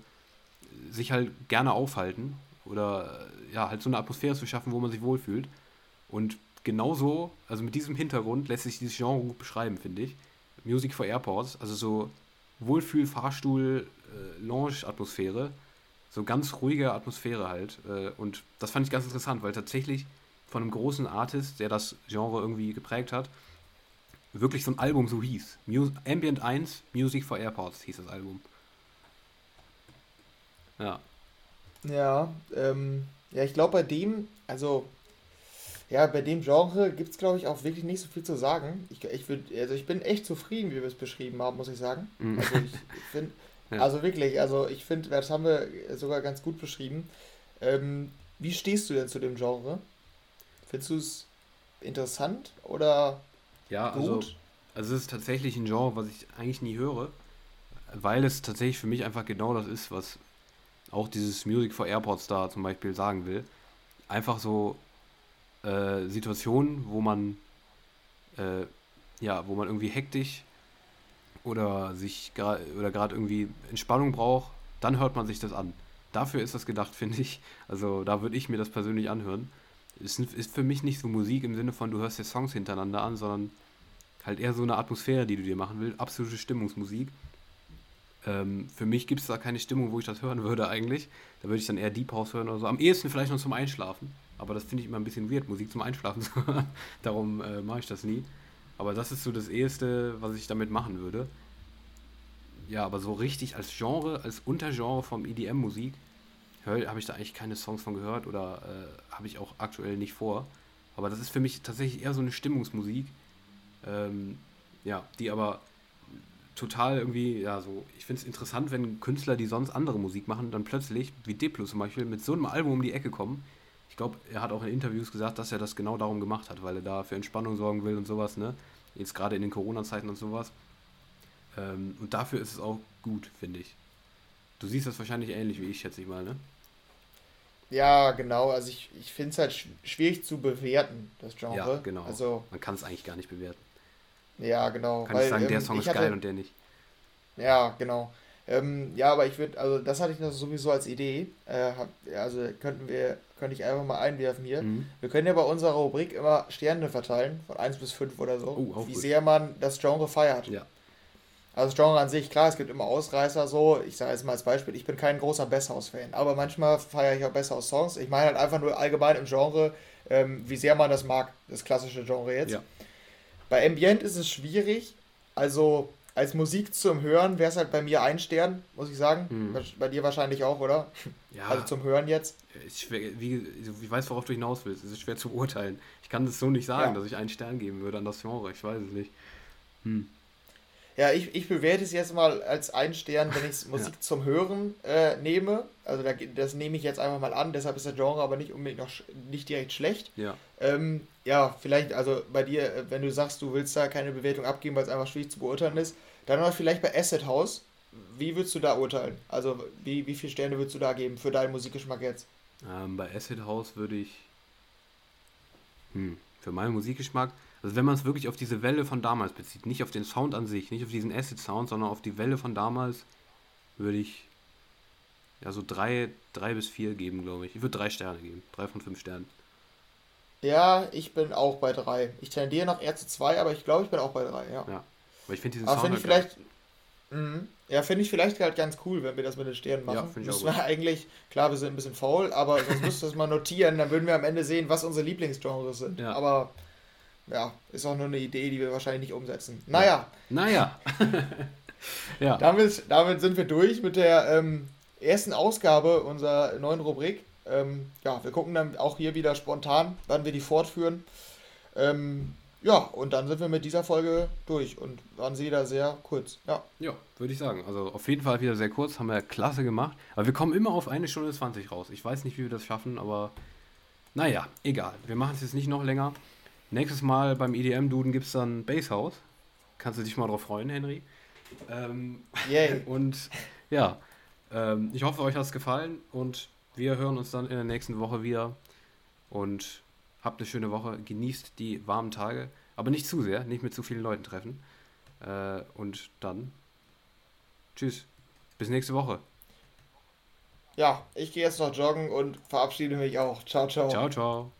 sich halt gerne aufhalten oder ja, halt so eine Atmosphäre zu schaffen, wo man sich wohlfühlt. Und genauso, also mit diesem Hintergrund lässt sich dieses Genre gut beschreiben, finde ich. Music for Airports, also so Wohlfühl, Fahrstuhl, äh, Lounge-Atmosphäre, so ganz ruhige Atmosphäre halt. Äh, und das fand ich ganz interessant, weil tatsächlich von einem großen Artist, der das Genre irgendwie geprägt hat, wirklich so ein Album so hieß. Mu Ambient 1, Music for Airports hieß das Album. Ja. Ja, ähm, ja, ich glaube bei dem, also ja, bei dem Genre gibt es, glaube ich, auch wirklich nicht so viel zu sagen. Ich, ich, würd, also ich bin echt zufrieden, wie wir es beschrieben haben, muss ich sagen. Mhm. Also ich finde, ja. also wirklich, also ich finde, das haben wir sogar ganz gut beschrieben. Ähm, wie stehst du denn zu dem Genre? Findest du es interessant oder ja, gut? Also, also es ist tatsächlich ein Genre, was ich eigentlich nie höre, weil es tatsächlich für mich einfach genau das ist, was auch dieses Music for Airports da zum Beispiel sagen will. Einfach so äh, Situationen, wo man äh, ja, wo man irgendwie hektisch oder sich oder gerade irgendwie Entspannung braucht, dann hört man sich das an. Dafür ist das gedacht, finde ich. Also da würde ich mir das persönlich anhören. Es ist für mich nicht so Musik im Sinne von, du hörst dir Songs hintereinander an, sondern halt eher so eine Atmosphäre, die du dir machen willst. Absolute Stimmungsmusik. Ähm, für mich gibt es da keine Stimmung, wo ich das hören würde eigentlich. Da würde ich dann eher Deep House hören oder so. Am ehesten vielleicht noch zum Einschlafen. Aber das finde ich immer ein bisschen weird, Musik zum Einschlafen zu hören. Darum äh, mache ich das nie. Aber das ist so das Eheste, was ich damit machen würde. Ja, aber so richtig als Genre, als Untergenre vom EDM-Musik, habe ich da eigentlich keine Songs von gehört oder äh, habe ich auch aktuell nicht vor. Aber das ist für mich tatsächlich eher so eine Stimmungsmusik, ähm, ja, die aber total irgendwie, ja, so, ich finde es interessant, wenn Künstler, die sonst andere Musik machen, dann plötzlich, wie Diplo zum Beispiel, mit so einem Album um die Ecke kommen. Ich glaube, er hat auch in Interviews gesagt, dass er das genau darum gemacht hat, weil er da für Entspannung sorgen will und sowas, ne? Jetzt gerade in den Corona-Zeiten und sowas. Ähm, und dafür ist es auch gut, finde ich. Du siehst das wahrscheinlich ähnlich wie ich, schätze ich mal, ne? Ja, genau. Also ich, ich finde es halt schwierig zu bewerten, das Genre. Ja, genau. Also, Man kann es eigentlich gar nicht bewerten. Ja, genau. Kann weil, ich sagen, der ähm, Song ist hatte, geil und der nicht. Ja, genau. Ähm, ja, aber ich würde, also das hatte ich noch sowieso als Idee. Äh, hab, also könnten wir, könnte ich einfach mal einwerfen hier. Mhm. Wir können ja bei unserer Rubrik immer Sterne verteilen, von 1 bis 5 oder so, oh, wie gut. sehr man das Genre feiert. Ja. Also das Genre an sich, klar, es gibt immer Ausreißer so. Ich sage jetzt mal als Beispiel, ich bin kein großer Besshaus-Fan, aber manchmal feiere ich auch Besshaus-Songs. Ich meine halt einfach nur allgemein im Genre, ähm, wie sehr man das mag, das klassische Genre jetzt. Ja. Bei Ambient ist es schwierig. Also als Musik zum Hören wäre es halt bei mir ein Stern, muss ich sagen. Hm. Bei dir wahrscheinlich auch, oder? Ja. Also zum Hören jetzt. Ich, wie, ich weiß, worauf du hinaus willst. Es ist schwer zu beurteilen. Ich kann das so nicht sagen, ja. dass ich einen Stern geben würde an das Genre. Ich weiß es nicht. Hm. Ja, ich, ich bewerte es jetzt mal als einen Stern, wenn ich Musik ja. zum Hören äh, nehme. Also da, das nehme ich jetzt einfach mal an, deshalb ist der Genre aber nicht unbedingt noch nicht direkt schlecht. Ja. Ähm, ja, vielleicht, also bei dir, äh, wenn du sagst, du willst da keine Bewertung abgeben, weil es einfach schwierig zu beurteilen ist, dann aber vielleicht bei Asset House. Wie würdest du da urteilen? Also wie, wie viele Sterne würdest du da geben für deinen Musikgeschmack jetzt? Ähm, bei Acid House würde ich hm, für meinen Musikgeschmack also wenn man es wirklich auf diese Welle von damals bezieht, nicht auf den Sound an sich, nicht auf diesen Acid-Sound, sondern auf die Welle von damals, würde ich ja so drei, drei bis vier geben, glaube ich. Ich würde drei Sterne geben. Drei von fünf Sternen. Ja, ich bin auch bei drei. Ich tendiere noch eher zu zwei, aber ich glaube, ich bin auch bei drei, ja. Ja, aber ich finde diesen aber Sound. Find halt ich vielleicht, mh, ja, finde ich vielleicht halt ganz cool, wenn wir das mit den Sternen machen. Ja, finde ich auch. Wir eigentlich, klar, wir sind ein bisschen faul, aber sonst müsst ihr das mal notieren, dann würden wir am Ende sehen, was unsere Lieblingsgenres sind. Ja. Aber ja, ist auch nur eine Idee, die wir wahrscheinlich nicht umsetzen. Naja. Naja. ja. Damit, damit sind wir durch mit der ähm, ersten Ausgabe unserer neuen Rubrik. Ähm, ja, wir gucken dann auch hier wieder spontan, wann wir die fortführen. Ähm, ja, und dann sind wir mit dieser Folge durch und waren sie da sehr kurz. Ja. Ja, würde ich sagen. Also auf jeden Fall wieder sehr kurz, haben wir klasse gemacht. Aber wir kommen immer auf eine Stunde 20 raus. Ich weiß nicht, wie wir das schaffen, aber naja, egal. Wir machen es jetzt nicht noch länger. Nächstes Mal beim EDM-Duden gibt es dann Basshouse. Kannst du dich mal drauf freuen, Henry? Ähm, Yay. Und ja, ähm, ich hoffe, euch hat es gefallen und wir hören uns dann in der nächsten Woche wieder. Und Habt eine schöne Woche, genießt die warmen Tage, aber nicht zu sehr, nicht mit zu vielen Leuten treffen. Äh, und dann tschüss, bis nächste Woche. Ja, ich gehe jetzt noch joggen und verabschiede mich auch. Ciao, ciao. Ciao, ciao.